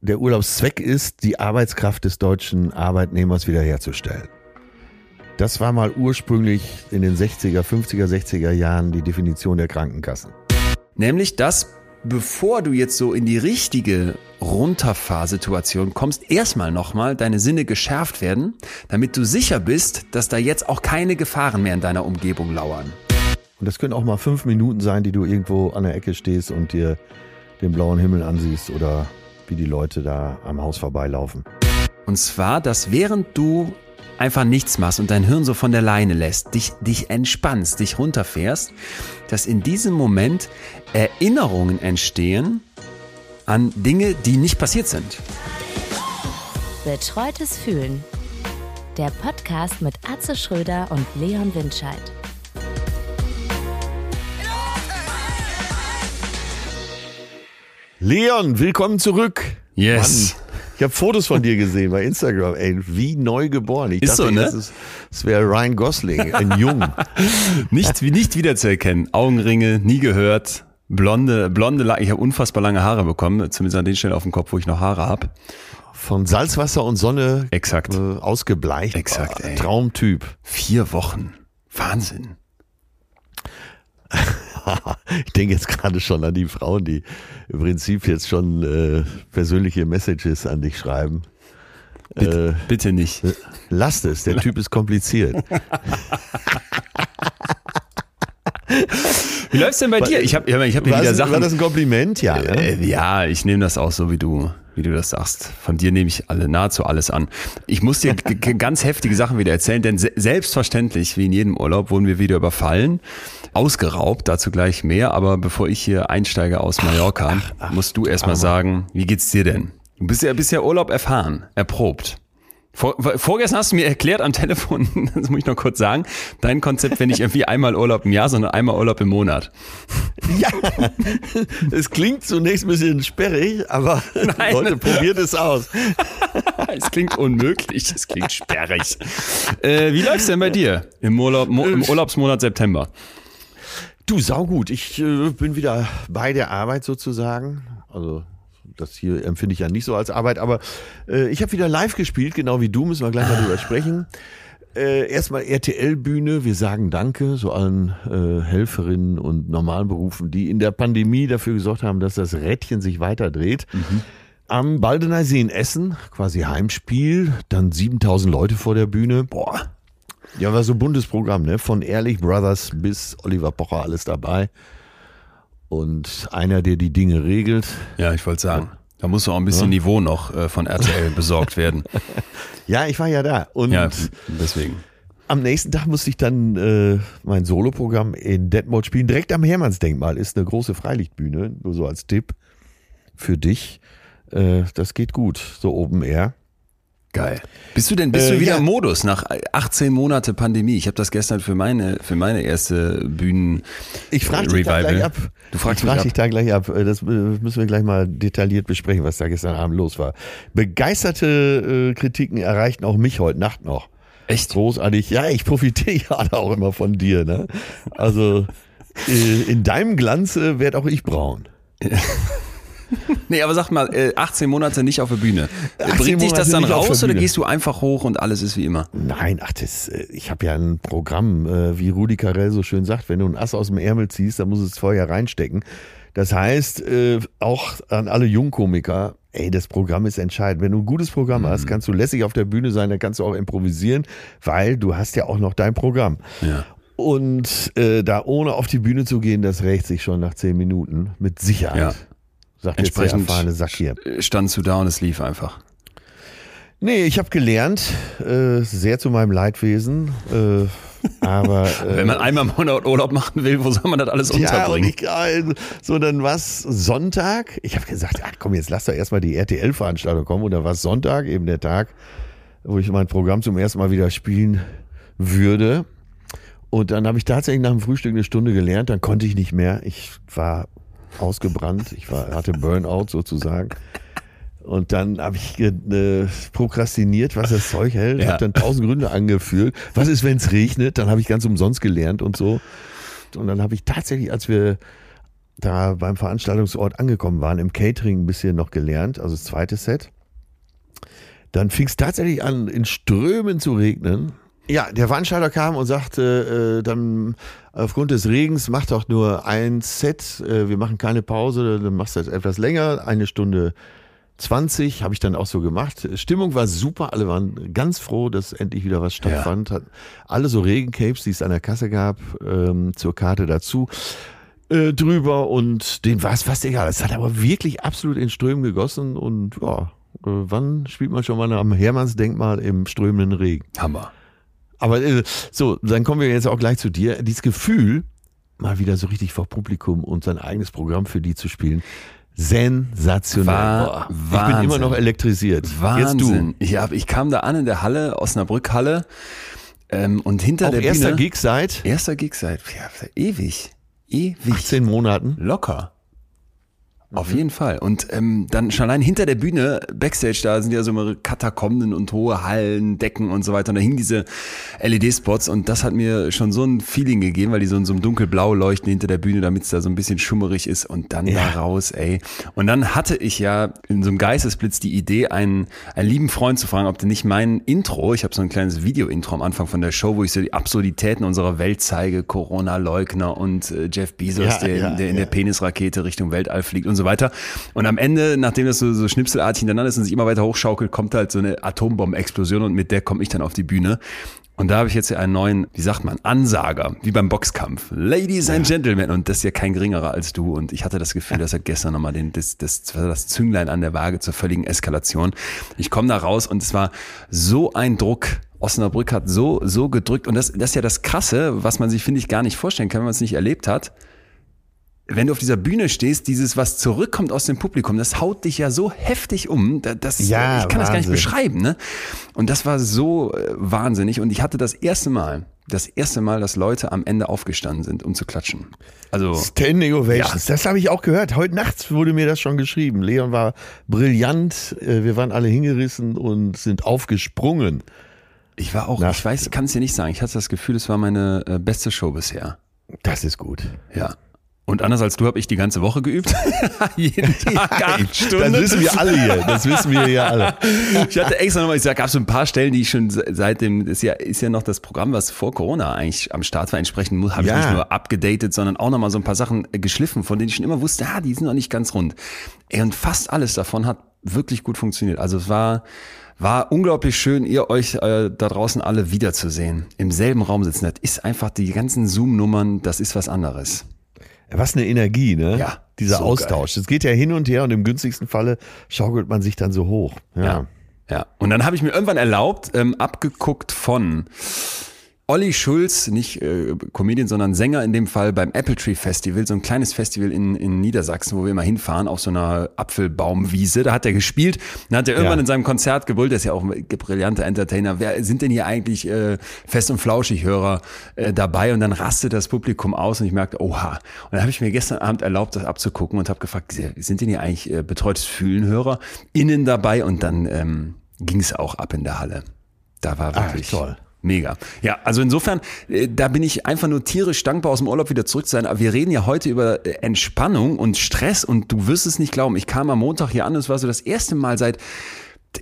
der Urlaubszweck ist, die Arbeitskraft des deutschen Arbeitnehmers wiederherzustellen. Das war mal ursprünglich in den 60er, 50er, 60er Jahren die Definition der Krankenkassen. Nämlich, dass bevor du jetzt so in die richtige Runterfahrsituation kommst, erstmal nochmal deine Sinne geschärft werden, damit du sicher bist, dass da jetzt auch keine Gefahren mehr in deiner Umgebung lauern. Und das können auch mal fünf Minuten sein, die du irgendwo an der Ecke stehst und dir den blauen Himmel ansiehst oder wie die Leute da am Haus vorbeilaufen. Und zwar, dass während du einfach nichts machst und dein Hirn so von der Leine lässt, dich, dich entspannst, dich runterfährst, dass in diesem Moment Erinnerungen entstehen an Dinge, die nicht passiert sind. Betreutes Fühlen. Der Podcast mit Atze Schröder und Leon Windscheid. Leon, willkommen zurück. Yes. Mann, ich habe Fotos von dir gesehen bei Instagram. Ey, wie neu geboren. Ich Ist dachte, so, ne? Das, das wäre Ryan Gosling, ein Jung. Nicht, nicht wiederzuerkennen. Augenringe, nie gehört. Blonde, blonde, ich habe unfassbar lange Haare bekommen, zumindest an den Stellen auf dem Kopf, wo ich noch Haare habe. Von Salzwasser und Sonne Exakt. äh, ausgebleicht. Exakt, ey. Traumtyp. Vier Wochen. Wahnsinn. ich denke jetzt gerade schon an die Frauen, die im Prinzip jetzt schon äh, persönliche Messages an dich schreiben. Bitte, Äh, bitte nicht. lasst es, der Typ ist kompliziert. Wie läuft's denn bei dir? Ich habe ich hab War, wieder das, war Sachen. das ein Kompliment? Ja. Ne? Äh, ja, ich nehme das auch so, wie du, wie du das sagst. Von dir nehme ich alle, nahezu alles an. Ich muss dir ganz heftige Sachen wieder erzählen, denn se selbstverständlich, wie in jedem Urlaub, wurden wir wieder überfallen, ausgeraubt, dazu gleich mehr. Aber bevor ich hier einsteige aus Mallorca, musst du erstmal sagen, wie geht's dir denn? Du bist ja, bist ja Urlaub erfahren, erprobt. Vor, vorgestern hast du mir erklärt am Telefon, das muss ich noch kurz sagen, dein Konzept, wenn nicht irgendwie einmal Urlaub im Jahr, sondern einmal Urlaub im Monat. Ja, es klingt zunächst ein bisschen sperrig, aber Nein. Leute, probiert es aus. Es klingt unmöglich, es klingt sperrig. Äh, wie läuft's denn bei dir im, Urlaub, im Urlaubsmonat September? Du, saugut. Ich äh, bin wieder bei der Arbeit sozusagen. Also das hier empfinde ich ja nicht so als Arbeit, aber äh, ich habe wieder live gespielt, genau wie du, müssen wir gleich mal drüber sprechen. Äh, erstmal RTL-Bühne, wir sagen Danke so allen äh, Helferinnen und normalen Berufen, die in der Pandemie dafür gesorgt haben, dass das Rädchen sich weiter dreht. Am Baldener See in Essen, quasi Heimspiel, dann 7000 Leute vor der Bühne. Boah. Ja, war so ein buntes Programm, ne? Von Ehrlich Brothers bis Oliver Pocher, alles dabei. Und einer, der die Dinge regelt. Ja, ich wollte sagen, da muss auch ein bisschen Niveau noch äh, von RTL besorgt werden. Ja, ich war ja da. Und Ja, deswegen. am nächsten Tag musste ich dann äh, mein Soloprogramm in Detmold spielen. Direkt am Hermannsdenkmal ist eine große Freilichtbühne, nur so als Tipp für dich. Äh, das geht gut, so oben air. Geil. Bist du denn, bist Äh, du wieder ja. im Modus nach 18 Monate Pandemie? Ich habe das gestern für meine, für meine erste Bühnen Ich frage dich da Revival. gleich ab. Du fragst ich mich frag ab. dich da gleich ab. Äh, Das äh, müssen wir gleich mal detailliert besprechen, was da gestern Abend los war. Begeisterte äh, Kritiken erreichten auch mich heute Nacht noch. Echt? Großartig. Ja, ich profitiere ja auch immer von dir. Ne? Also äh, in deinem Glanz äh, werd auch ich braun. Nee, aber sag mal, äh, 18 Monate nicht auf der Bühne. 18 Bringt dich das dann raus oder gehst du einfach hoch und alles ist wie immer? Nein, ach, das, äh, ich habe ja ein Programm, äh, wie Rudi Carell so schön sagt, wenn du ein Ass aus dem Ärmel ziehst, dann musst du es vorher reinstecken. Das heißt, äh, auch an alle Jungkomiker, ey, das Programm ist entscheidend. Wenn du ein gutes Programm hast, Mhm. kannst du lässig auf der Bühne sein, dann kannst du auch improvisieren, weil du hast ja auch noch dein Programm. Ja. Und äh, da ohne auf die Bühne zu gehen, das rächt sich schon nach zehn Minuten, mit Sicherheit. Ja. Sagt der Entsprechend erfahrene Sack hier. äh, standst du da und es lief einfach. Nee, ich habe gelernt, äh, sehr zu meinem Leidwesen, äh, aber äh, Wenn man einmal im Monat Urlaub machen will, wo soll man das alles ja, und unterbringen? ich, äh, so dann war's Sonntag. Ich habe gesagt, ach komm, jetzt lass doch erstmal die RTL-Veranstaltung kommen. Und dann war Sonntag, eben der Tag, wo ich mein Programm zum ersten Mal wieder spielen würde. Und dann habe ich tatsächlich nach dem Frühstück eine Stunde gelernt, dann konnte ich nicht mehr. Ich war ausgebrannt, ich war, hatte Burnout sozusagen. Und dann habe ich äh, prokrastiniert, was das Zeug hält, Ja. habe dann tausend Gründe angeführt. Was ist, wenn es regnet? Dann habe ich ganz umsonst gelernt und so. Und dann habe ich tatsächlich, als wir da beim Veranstaltungsort angekommen waren, im Catering ein bisschen noch gelernt, also das zweite Set. Dann fing es tatsächlich an, in Strömen zu regnen. Ja, der Veranstalter kam und sagte, äh, dann aufgrund des Regens mach doch nur ein Set, äh, wir machen keine Pause, dann machst du das etwas länger, eine Stunde 20, habe ich dann auch so gemacht. Stimmung war super, alle waren ganz froh, dass endlich wieder was stattfand. Hat alle so Regencapes, die es an der Kasse gab, ähm, zur Karte dazu äh, drüber und denen war es fast egal. Es hat aber wirklich absolut in Strömen gegossen und ja, äh, wann spielt man schon mal am Hermannsdenkmal im strömenden Regen? Hammer. Aber äh, so, dann kommen wir jetzt auch gleich zu dir. Dieses Gefühl, mal wieder so richtig vor Publikum und sein eigenes Programm für die zu spielen. Sensationell. War, Boah, ich bin immer noch elektrisiert. Wahnsinn. Ich, hab, ich kam da an in der Halle, Osnabrück-Halle. Ähm, und hinter Auch der erster Bühne. Gig seit Erster Gig seit ja, ewig. Ewig. 18 Monaten. Locker. Auf jeden Fall. Und ähm, dann schon allein hinter der Bühne, Backstage, da sind ja so immer Katakomben und hohe Hallen, Decken und so weiter. Und da hingen diese LED-Spots und das hat mir schon so ein Feeling gegeben, weil die so in so einem dunkelblau leuchten hinter der Bühne, damit es da so ein bisschen schummerig ist und dann Ja. da raus, ey. Und dann hatte ich ja in so einem Geistesblitz die Idee, einen, einen lieben Freund zu fragen, ob der nicht mein Intro, ich habe so ein kleines Video-Intro am Anfang von der Show, wo ich so die Absurditäten unserer Welt zeige, Corona-Leugner und äh, Jeff Bezos, Ja, der, ja, der in der Penisrakete Richtung Weltall fliegt und so weiter. Und am Ende, nachdem das so, so schnipselartig hintereinander ist und sich immer weiter hochschaukelt, kommt halt so eine Atombombenexplosion und mit der komme ich dann auf die Bühne. Und da habe ich jetzt ja einen neuen, wie sagt man, Ansager, wie beim Boxkampf. Ladies and Gentlemen. Und das ist ja kein geringerer als du. Und ich hatte das Gefühl, dass er gestern nochmal den, das, das, das Zünglein an der Waage zur völligen Eskalation. Ich komme da raus und es war so ein Druck. Osnabrück hat so, so gedrückt. Und das, das ist ja das Krasse, was man sich, finde ich, gar nicht vorstellen kann, wenn man es nicht erlebt hat wenn du auf dieser Bühne stehst, dieses, was zurückkommt aus dem Publikum, das haut dich ja so heftig um, da- das, Ja, ich kann das gar nicht Wahnsinn. beschreiben, ne? Und das war so äh, wahnsinnig und ich hatte das erste Mal, das erste Mal, dass Leute am Ende aufgestanden sind, um zu klatschen. Also, Standing Ovations. Das habe ich auch gehört. Heute nachts wurde mir das schon geschrieben. Leon war brillant. Äh, Wir waren alle hingerissen und sind aufgesprungen. ich war auch, Na. ich weiß, ich kann es dir nicht sagen, ich hatte das Gefühl, es war meine äh, beste Show bisher. Das ist gut. Ja. Und anders als du habe ich die ganze Woche geübt. Jeden Tag acht Stunden. Das wissen wir alle hier. Das wissen wir hier alle. Ich hatte extra nochmal, ich sag, gab so ein paar Stellen, die ich schon se- seit dem, das ist ja, ist ja noch das Programm, was vor Corona eigentlich am Start war. Entsprechend habe ich Ja. nicht nur abgedatet, sondern auch nochmal so ein paar Sachen äh, geschliffen, von denen ich schon immer wusste, ah, die sind noch nicht ganz rund. Ey, und fast alles davon hat wirklich gut funktioniert. Also es war, war unglaublich schön, ihr euch äh, da draußen alle wiederzusehen. Im selben Raum sitzen. Das ist einfach die ganzen Zoom-Nummern, das ist was anderes. Was eine Energie, ne? Ja, Dieser so Austausch. Es geht ja hin und her und im günstigsten Falle schaukelt man sich dann so hoch. Ja. Ja. Ja. Und dann habe ich mir irgendwann erlaubt, ähm, abgeguckt von Olli Schulz, nicht äh, Comedian, sondern Sänger in dem Fall beim Apple Tree Festival, so ein kleines Festival in, in Niedersachsen, wo wir immer hinfahren, auf so einer Apfelbaumwiese. Da hat er gespielt. Dann hat er irgendwann Ja. in seinem Konzert gebrüllt, der ist ja auch ein brillanter Entertainer. Wer sind denn hier eigentlich äh, fest und flauschig Hörer äh, dabei? Und dann rastet das Publikum aus und ich merkte, oha. Und dann habe ich mir gestern Abend erlaubt, das abzugucken und habe gefragt, sind denn hier eigentlich äh, betreutes Fühlenhörer innen dabei? Und dann ähm, ging es auch ab in der Halle. Da war Ah, wirklich toll. Mega. Ja, also insofern, äh, da bin ich einfach nur tierisch dankbar, aus dem Urlaub wieder zurück zu sein. Aber wir reden ja heute über äh, Entspannung und Stress und du wirst es nicht glauben. Ich kam am Montag hier an und es war so das erste Mal seit,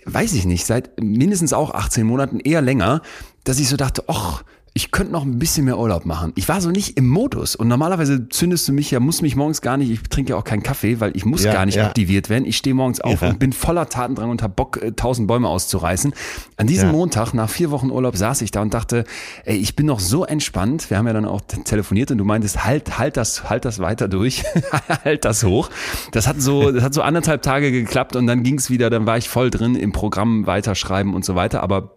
weiß ich nicht, seit mindestens auch 18 Monaten, eher länger, dass ich so dachte, ach, ich könnte noch ein bisschen mehr Urlaub machen. Ich war so nicht im Modus und normalerweise zündest du mich ja, muss mich morgens gar nicht, ich trinke ja auch keinen Kaffee, weil ich muss Ja, gar nicht ja. aktiviert werden. Ich stehe morgens auf Ja. und bin voller Tatendrang und hab Bock, äh, tausend Bäume auszureißen. An diesem. Montag, nach vier Wochen Urlaub, saß ich da und dachte, ey, ich bin noch so entspannt. Wir haben ja dann auch telefoniert und du meintest, halt, halt das, halt das weiter durch, halt das hoch. Das hat so, das hat so anderthalb Tage geklappt und dann ging's wieder, dann war ich voll drin im Programm weiterschreiben und so weiter. Aber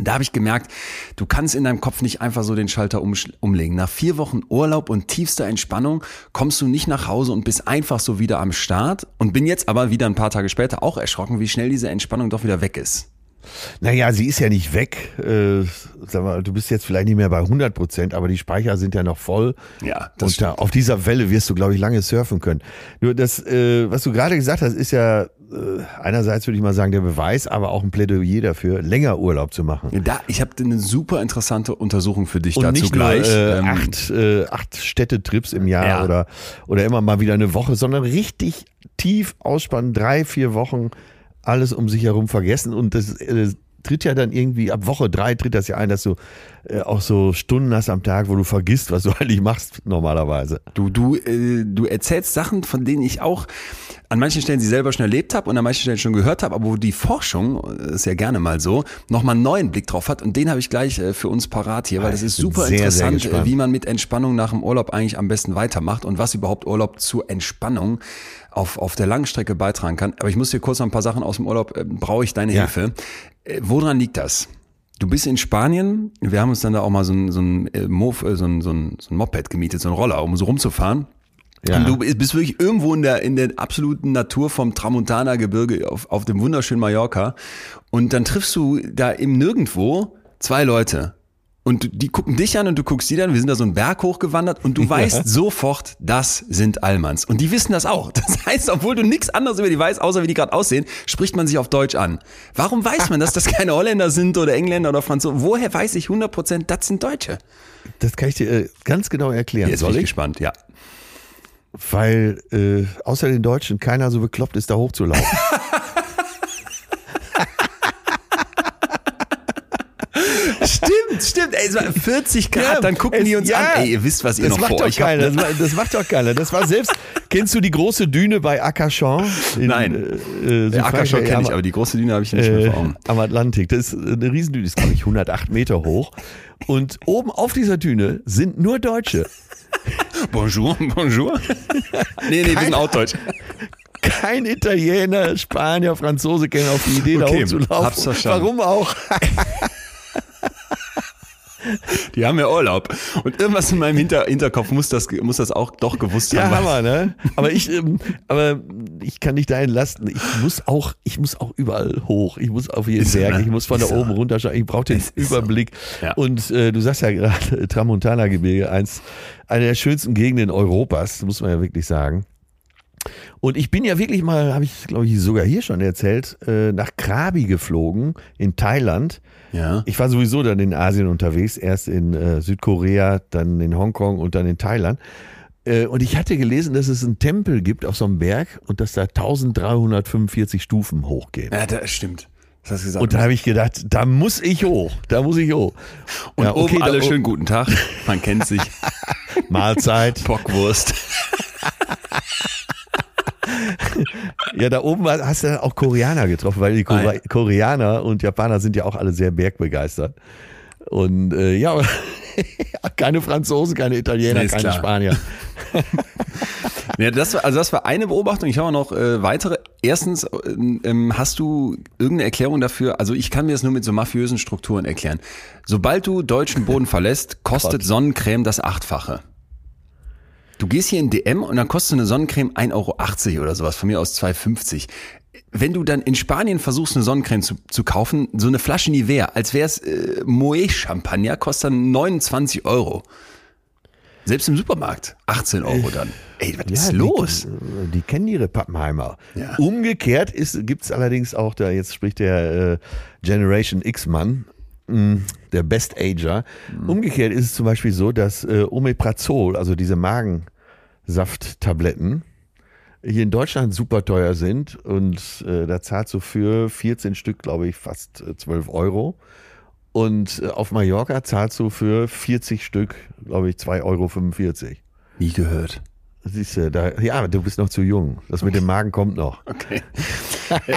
da habe ich gemerkt, du kannst in deinem Kopf nicht einfach so den Schalter umsch- umlegen. Nach vier Wochen Urlaub und tiefster Entspannung kommst du nicht nach Hause und bist einfach so wieder am Start. Und bin jetzt aber wieder ein paar Tage später auch erschrocken, wie schnell diese Entspannung doch wieder weg ist. Naja, sie ist ja nicht weg. Äh, sag mal, du bist jetzt vielleicht nicht mehr bei 100 Prozent, aber die Speicher sind ja noch voll. Ja, das Und da, auf dieser Welle wirst du, glaube ich, lange surfen können. Nur das, äh, was du gerade gesagt hast, ist ja einerseits würde ich mal sagen, der Beweis, aber auch ein Plädoyer dafür, länger Urlaub zu machen. Da, ich habe eine super interessante Untersuchung für dich Und dazu nicht gleich. nur äh, Ähm, acht, äh, acht Städtetrips im Jahr Ja. oder, oder immer mal wieder eine Woche, sondern richtig tief ausspannen, drei, vier Wochen, alles um sich herum vergessen. Und das äh, tritt ja dann irgendwie ab Woche drei tritt das ja ein, dass du äh, auch so Stunden hast am Tag, wo du vergisst, was du eigentlich machst normalerweise. Du, du, äh, du erzählst Sachen, von denen ich auch an manchen Stellen sie selber schon erlebt habe und an manchen Stellen schon gehört habe, aber wo die Forschung, äh, ist ja gerne mal so, nochmal einen neuen Blick drauf hat und den habe ich gleich äh, für uns parat hier, weil das ist super sehr, sehr interessant, äh, wie man mit Entspannung nach dem Urlaub eigentlich am besten weitermacht und was überhaupt Urlaub zur Entspannung auf, auf der Langstrecke beitragen kann. Aber ich muss dir kurz noch ein paar Sachen aus dem Urlaub, äh, brauche ich deine Ja. Hilfe. Äh, woran liegt das? Du bist in Spanien, wir haben uns dann da auch mal so ein, so ein, äh, Mof, äh, so ein, so ein, so ein Moped gemietet, so ein Roller, um so rumzufahren. Ja. Und du bist wirklich irgendwo in der, in der absoluten Natur vom Tramontana-Gebirge auf, auf dem wunderschönen Mallorca. Und dann triffst du da im Nirgendwo zwei Leute. Und die gucken dich an und du guckst sie dann. Wir sind da so einen Berg hochgewandert und du weißt sofort, das sind Allmanns. Und die wissen das auch. Das heißt, obwohl du nichts anderes über die weißt, außer wie die gerade aussehen, spricht man sich auf Deutsch an. Warum weiß man, dass das keine Holländer sind oder Engländer oder Franzosen? Woher weiß ich 100 Prozent, das sind Deutsche? Das kann ich dir äh, ganz genau erklären. Jetzt bin ich? gespannt, ja. Weil äh, außer den Deutschen keiner so bekloppt ist, da hochzulaufen. Stimmt, stimmt. Ey, es war 40 Grad, Ja, dann gucken es- die uns ja. an. Ey, ihr wisst, was ihr Das noch macht vor euch keiner. habt. Das, ne? war- das macht doch keiner. Das war selbst. Kennst du die große Düne bei? In, Nein. Äh, äh? Ackerschau kenne ich, aber die große Düne habe ich nicht mehr vor Augen. am Atlantik. Das ist eine Riesendüne, ist glaube ich 108 Meter hoch. Und oben auf dieser Düne sind nur Deutsche. Bonjour, bonjour. nee, nee, wir sind auch deutsch. Kein Italiener, Spanier, Franzose kämen auf die Idee, Okay, da hochzulaufen. hab's verstanden. Warum auch? Die haben ja Urlaub. Und irgendwas in meinem Hinter Hinterkopf muss das, muss das auch doch gewusst Ja, haben. Hammer, ne? Aber ich, ähm, aber ich kann nicht dahin lassen. Ich muss auch, ich muss auch überall hoch. Ich muss auf jeden Ist so, Berg. ne? Ich muss von Ist da so. oben runterschauen. Ich brauche den so. Überblick. Ja. Und äh, du sagst ja gerade Tramontana-Gebirge, eins, eine der schönsten Gegenden Europas, muss man ja wirklich sagen. Und ich bin ja wirklich mal, habe ich glaube ich sogar hier schon erzählt, äh, nach Krabi geflogen in Thailand. Ja. Ich war sowieso dann in Asien unterwegs, erst in äh, Südkorea, dann in Hongkong und dann in Thailand. Äh, und ich hatte gelesen, dass es einen Tempel gibt auf so einem Berg und dass da 1345 Stufen hochgehen. ja, das stimmt. Das hast du gesagt. Und da habe ich gedacht, da muss ich hoch, da muss ich hoch. Und Ja, okay, oben alle da- schön guten Tag. Man kennt sich. Mahlzeit. Bockwurst. Ja, da oben hast du auch Koreaner getroffen, weil die Kore Nein. Koreaner und Japaner sind ja auch alle sehr bergbegeistert. Und äh, ja, keine Franzosen, keine Italiener, Nee, keine klar. Spanier. Ja, das war, also das war eine Beobachtung. Ich habe noch äh, weitere. Erstens, ähm, ähm, hast du irgendeine Erklärung dafür? Also ich kann mir das nur mit so mafiösen Strukturen erklären. Sobald du deutschen Boden verlässt, kostet Sonnencreme das Achtfache. Du gehst hier in DM und dann kostet eine Sonnencreme 1,80 Euro oder sowas, von mir aus 2,50. Wenn du dann in Spanien versuchst, eine Sonnencreme zu, zu kaufen, so eine Flasche Nivea, als wäre es äh, Moet Champagner, kostet dann 29 Euro. Selbst im Supermarkt 18 Euro dann. Ey, was ist die- los? Die, die kennen ihre Pappenheimer. Ja. Umgekehrt gibt es allerdings auch, da jetzt spricht der äh, Generation X-Mann, der Best Ager. Mhm. Umgekehrt ist es zum Beispiel so, dass äh, Omeprazol, also diese Magensafttabletten, hier in Deutschland super teuer sind und äh, da zahlst du für 14 Stück, glaube ich, fast äh, 12 Euro. Und äh, auf Mallorca zahlst du für 40 Stück, glaube ich, 2,45 Euro. Nie gehört. Siehst du, da, ja, du bist noch zu jung. Das mit dem Magen kommt noch. Okay.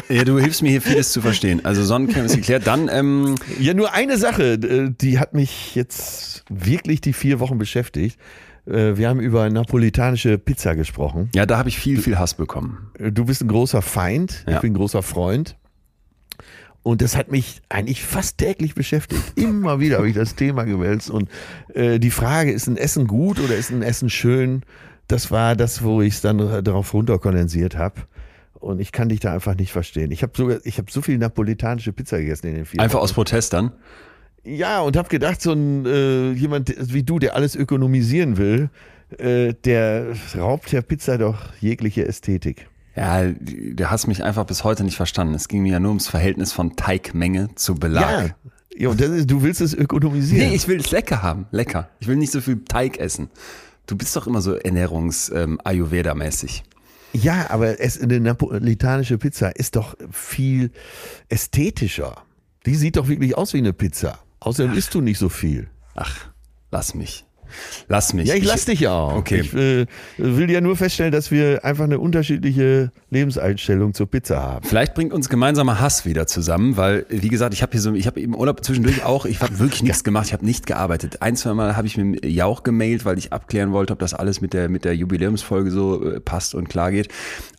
ja, du hilfst mir hier vieles zu verstehen. Also Sonnencreme ist geklärt. Dann, ähm, Ja, nur eine Sache, äh, die hat mich jetzt wirklich die vier Wochen beschäftigt. Äh, Wir haben über napolitanische Pizza gesprochen. ja, da habe ich viel, viel Hass bekommen. Äh, Du bist ein großer Feind, ich Ja. bin ein großer Freund. Und das hat mich eigentlich fast täglich beschäftigt. Immer wieder habe ich das Thema gewälzt. Und äh, die Frage, ist ein Essen gut oder ist ein Essen schön? Das war das, wo ich es dann darauf runterkondensiert habe. Und ich kann dich da einfach nicht verstehen. Ich habe sogar, ich habe so viel napolitanische Pizza gegessen in den vier Einfach Wochen. aus Protest dann. Ja, und habe gedacht, so ein äh, jemand wie du, der alles ökonomisieren will, äh, der raubt der Pizza doch jegliche Ästhetik. Ja, du hast mich einfach bis heute nicht verstanden. Es ging mir ja nur ums Verhältnis von Teigmenge zu Belag. Ja. Ja, und ist, du willst es ökonomisieren. Nee, ich will es lecker haben. Lecker. Ich will nicht so viel Teig essen. Du bist doch immer so ernährungs-Ayurveda-mäßig. Ja, aber es, eine napolitanische Pizza ist doch viel ästhetischer. Die sieht doch wirklich aus wie eine Pizza. Außerdem isst du nicht so viel. Ach, lass mich. Lass mich. Ja, ich lass dich auch. Okay. Ich äh, will ja nur feststellen, dass wir einfach eine unterschiedliche Lebenseinstellung zur Pizza haben. Vielleicht bringt uns gemeinsamer Hass wieder zusammen, weil, wie gesagt, ich habe hier so, ich habe im Urlaub zwischendurch auch, ich habe wirklich nichts gemacht, ich habe nicht gearbeitet. Ein, zwei Mal habe ich mit Jauch gemailt, weil ich abklären wollte, ob das alles mit der, mit der Jubiläumsfolge so äh, passt und klar geht.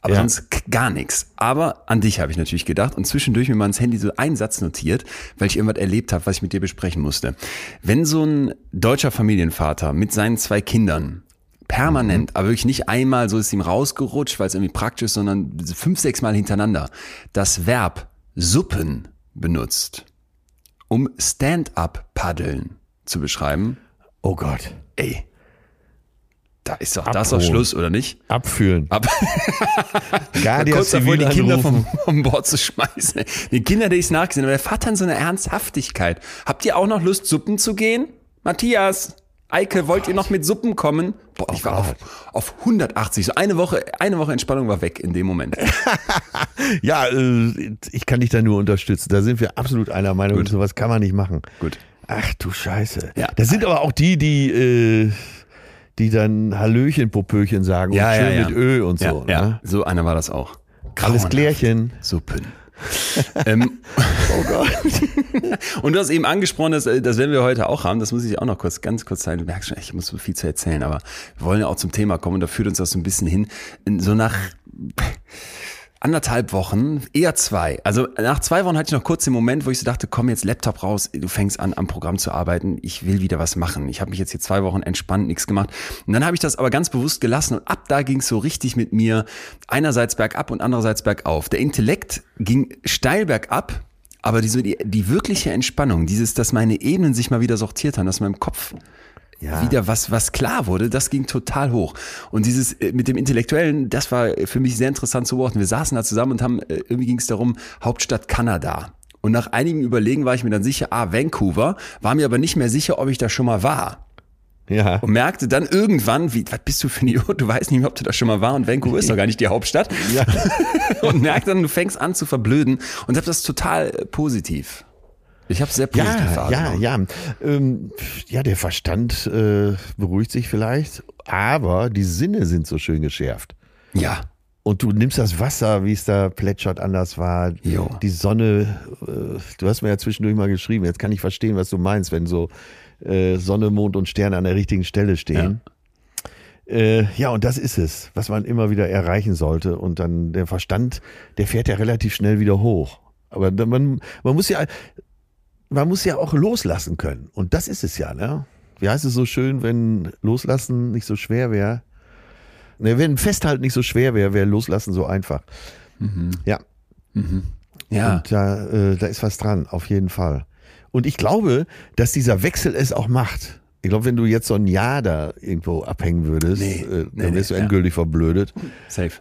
Aber Ja. sonst gar nichts. Aber an dich habe ich natürlich gedacht und zwischendurch mir mal ins Handy so einen Satz notiert, weil ich irgendwas erlebt habe, was ich mit dir besprechen musste. Wenn so ein deutscher Familienvater mit seinen zwei Kindern permanent, aber wirklich nicht einmal so ist ihm rausgerutscht, weil es irgendwie praktisch ist, sondern fünf, sechs Mal hintereinander das Verb Suppen benutzt, um Stand-up-Paddeln zu beschreiben. Oh Gott. Ey, da ist doch das doch Abholen. Schluss, oder nicht? Abführen. Ab Guardia kurz davor, die Kinder vom, vom Bord zu schmeißen. Die Kinder, die ich nachgesehen habe, der Vater in so einer Ernsthaftigkeit. Habt ihr auch noch Lust, Suppen zu gehen? Matthias, Eike, wollt ihr noch mit Suppen kommen? Boah, ich war auf, auf 180. So eine Woche, eine Woche Entspannung war weg in dem Moment. Ja, äh, ich kann dich da nur unterstützen. Da sind wir absolut einer Meinung. Gut. Sowas kann man nicht machen. Gut. Ach du Scheiße. Ja. Das sind aber auch die, die, äh, die dann Hallöchen, Popöchen sagen Ja, und ja, schön ja. mit Ö und so. ja, ja. Ne? So einer war das auch. Alles. Klärchen. Suppen. ähm, Oh Gott. und du hast eben angesprochen, dass, äh, das werden wir heute auch haben. Das muss ich auch noch kurz, ganz kurz sagen. Du merkst schon, ich muss so viel zu erzählen, aber wir wollen ja auch zum Thema kommen und da führt uns das so ein bisschen hin. In So nach anderthalb Wochen, eher zwei. Also nach zwei Wochen hatte ich noch kurz den Moment, wo ich so dachte, komm jetzt Laptop raus, du fängst an am Programm zu arbeiten, ich will wieder was machen. Ich habe mich jetzt hier zwei Wochen entspannt, nichts gemacht. Und dann habe ich das aber ganz bewusst gelassen und ab da ging es so richtig mit mir einerseits bergab und andererseits bergauf. Der Intellekt ging steil bergab, aber die, die, die wirkliche Entspannung, dieses, dass meine Ebenen sich mal wieder sortiert haben, dass meinem Kopf Ja. wieder was, was klar wurde, das ging total hoch. Und dieses äh, mit dem Intellektuellen, das war für mich sehr interessant zu beobachten. Wir saßen da zusammen und haben, äh, irgendwie ging es darum, Hauptstadt Kanada. Und nach einigem Überlegen war ich mir dann sicher, ah, Vancouver, war mir aber nicht mehr sicher, ob ich da schon mal war. Ja. Und merkte dann irgendwann, wie, was bist du für ein Idiot? Du weißt nicht mehr, ob du da schon mal war und Vancouver ist doch gar nicht die Hauptstadt. Ja. und merkte dann, du fängst an zu verblöden und hab das total äh, positiv. Ich habe sehr positiv Ja, ja, ja. Ähm, ja, der Verstand äh, beruhigt sich vielleicht, aber die Sinne sind so schön geschärft. Ja. Und du nimmst das Wasser, wie es da plätschert, anders war. Jo. Die Sonne, äh, du hast mir ja zwischendurch mal geschrieben, jetzt kann ich verstehen, was du meinst, wenn so äh, Sonne, Mond und Sterne an der richtigen Stelle stehen. Ja. Äh, ja, und das ist es, was man immer wieder erreichen sollte. Und dann der Verstand, der fährt ja relativ schnell wieder hoch. Aber man, man muss ja, man muss ja auch loslassen können. Und das ist es ja, ne? Wie heißt es so schön, wenn Loslassen nicht so schwer wäre? Ne, wenn Festhalten nicht so schwer wäre, wäre Loslassen so einfach. Ja, Ja. und da, äh, da ist was dran, auf jeden Fall. Und ich glaube, dass dieser Wechsel es auch macht. Ich glaube, wenn du jetzt so ein Jahr da irgendwo abhängen würdest, Nee, äh, nee, dann wärst nee, du ja. endgültig verblödet. Safe.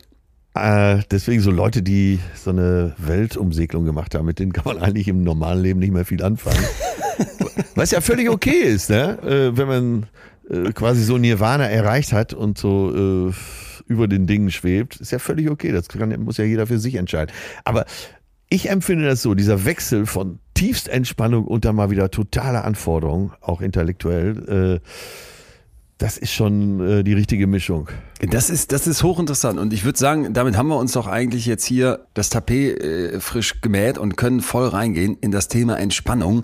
Äh, deswegen so Leute, die so eine Weltumsegelung gemacht haben, mit denen kann man eigentlich im normalen Leben nicht mehr viel anfangen. Was ja völlig okay ist, ne? Äh, wenn man äh, quasi so Nirvana erreicht hat und so über den Dingen schwebt, ist ja völlig okay. Das kann, muss ja jeder für sich entscheiden. Aber ich empfinde das so, dieser Wechsel von Tiefstentspannung und dann mal wieder totale Anforderung, auch intellektuell, das ist schon die richtige Mischung. Das ist, das ist hochinteressant. Und ich würde sagen, damit haben wir uns doch eigentlich jetzt hier das Tapet äh, frisch gemäht und können voll reingehen in das Thema Entspannung.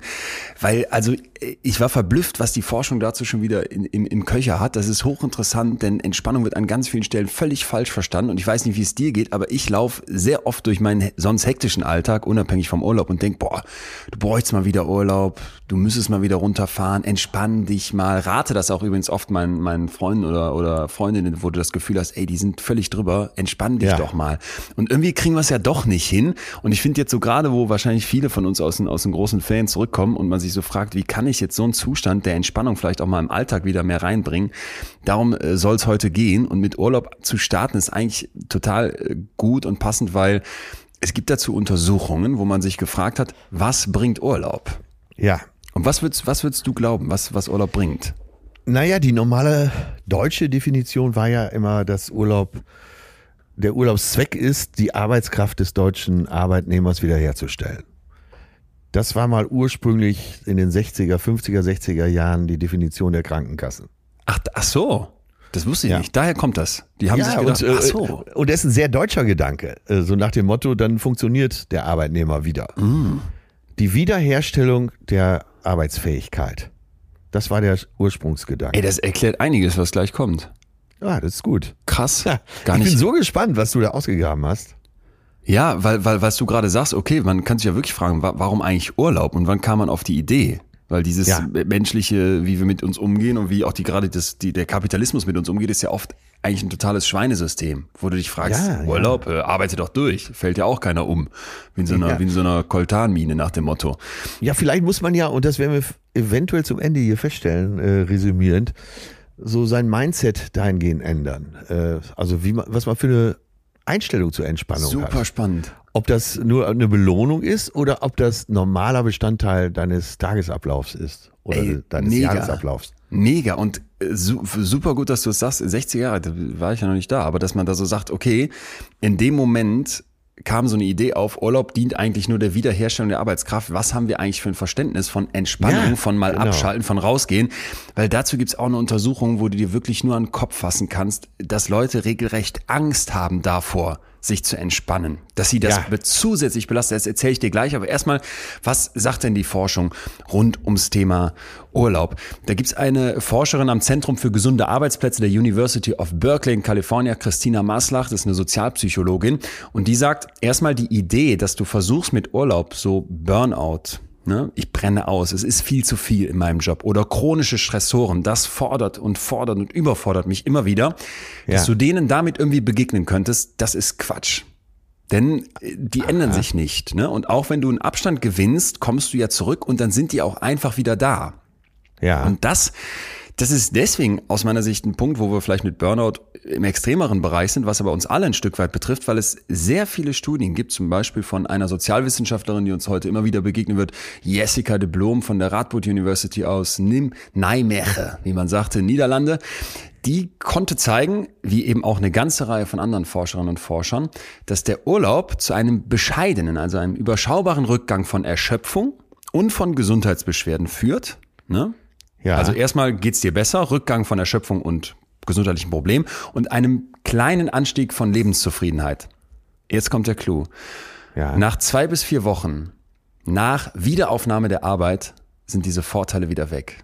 Weil, also, äh, ich war verblüfft, was die Forschung dazu schon wieder in, im, im Köcher hat. Das ist hochinteressant, denn Entspannung wird an ganz vielen Stellen völlig falsch verstanden. Und ich weiß nicht, wie es dir geht, aber ich laufe sehr oft durch meinen sonst hektischen Alltag, unabhängig vom Urlaub, und denk, boah, du bräuchst mal wieder Urlaub, du müsstest mal wieder runterfahren, entspann dich mal. Rate das auch übrigens oft meinen, meinen Freunden oder, oder Freundinnen, wo du das das Gefühl hast, ey, die sind völlig drüber, entspann dich Ja. doch mal. Und irgendwie kriegen wir es ja doch nicht hin. Und ich finde jetzt so gerade, wo wahrscheinlich viele von uns aus den, aus den großen Ferien zurückkommen und man sich so fragt, wie kann ich jetzt so einen Zustand der Entspannung vielleicht auch mal im Alltag wieder mehr reinbringen? Darum äh, soll es heute gehen. Und mit Urlaub zu starten ist eigentlich total äh, gut und passend, weil es gibt dazu Untersuchungen, wo man sich gefragt hat, was bringt Urlaub? Ja. Und was würdest, was würdest du glauben, was, was Urlaub bringt? Naja, die normale deutsche Definition war ja immer, dass Urlaub, der Urlaubszweck ist, die Arbeitskraft des deutschen Arbeitnehmers wiederherzustellen. Das war mal ursprünglich in den 60er, 50er, 60er Jahren die Definition der Krankenkassen. Ach, ach so, das wusste ich Ja. nicht. Daher kommt das. Die haben sich gedacht, und, äh, ach so. und das ist ein sehr deutscher Gedanke. Äh, So nach dem Motto, dann funktioniert der Arbeitnehmer wieder. Mm. Die Wiederherstellung der Arbeitsfähigkeit. Das war der Ursprungsgedanke. Ey, das erklärt einiges, was gleich kommt. Ja, das ist gut. Krass. Ja, Gar ich nicht. bin so gespannt, was du da ausgegraben hast. Ja, weil, weil, was du gerade sagst, okay, man kann sich ja wirklich fragen, wa warum eigentlich Urlaub und wann kam man auf die Idee? Weil dieses Ja. menschliche, wie wir mit uns umgehen und wie auch die gerade das, die, der Kapitalismus mit uns umgeht, ist ja oft eigentlich ein totales Schweinesystem, wo du dich fragst, Ja, ja. Urlaub, äh, arbeite doch durch, fällt ja auch keiner um, wie in so einer, Ja. wie in so einer Koltanmine nach dem Motto. Ja, vielleicht muss man ja, und das werden wir eventuell zum Ende hier feststellen, äh, resümierend, so sein Mindset dahingehend ändern. Äh, also wie man, was man für eine Einstellung zur Entspannung Super hat. spannend. Ob das nur eine Belohnung ist oder ob das normaler Bestandteil deines Tagesablaufs ist oder Ey, deines mega. Jahresablaufs. Mega und äh, su super gut, dass du es sagst. 60 Jahre, da war ich ja noch nicht da, aber dass man da so sagt, okay, in dem Moment kam so eine Idee auf, Urlaub dient eigentlich nur der Wiederherstellung der Arbeitskraft. Was haben wir eigentlich für ein Verständnis von Entspannung, Ja, von mal genau. abschalten, von rausgehen? Weil dazu gibt's auch eine Untersuchung, wo du dir wirklich nur an den Kopf fassen kannst, dass Leute regelrecht Angst haben davor, sich zu entspannen. Dass sie das Ja. zusätzlich belastet, das erzähle ich dir gleich. Aber erstmal, was sagt denn die Forschung rund ums Thema Urlaub? Da gibt's eine Forscherin am Zentrum für gesunde Arbeitsplätze der University of Berkeley in California, Christina Maslach, das ist eine Sozialpsychologin. Und die sagt, erstmal die Idee, dass du versuchst mit Urlaub so Burnout, Ne? Ich brenne aus, es ist viel zu viel in meinem Job. Oder chronische Stressoren, das fordert und fordert und überfordert mich immer wieder. Dass Ja. du denen damit irgendwie begegnen könntest, das ist Quatsch. Denn äh, die ändern sich nicht. Ne? Und auch wenn du einen Abstand gewinnst, kommst du ja zurück und dann sind die auch einfach wieder da. Ja. Und das, das ist deswegen aus meiner Sicht ein Punkt, wo wir vielleicht mit Burnout im extremeren Bereich sind, was aber uns alle ein Stück weit betrifft, weil es sehr viele Studien gibt, zum Beispiel von einer Sozialwissenschaftlerin, die uns heute immer wieder begegnen wird, Jessica de Blom von der Radboud University aus Nijmegen, wie man sagte, Niederlande. Die konnte zeigen, wie eben auch eine ganze Reihe von anderen Forscherinnen und Forschern, dass der Urlaub zu einem bescheidenen, also einem überschaubaren Rückgang von Erschöpfung und von Gesundheitsbeschwerden führt. Ne? Ja. Also erstmal geht's dir besser, Rückgang von Erschöpfung und gesundheitlichen Problemen und einem kleinen Anstieg von Lebenszufriedenheit. Jetzt kommt der Clou. ja. Nach zwei bis vier Wochen nach Wiederaufnahme der Arbeit sind diese Vorteile wieder weg.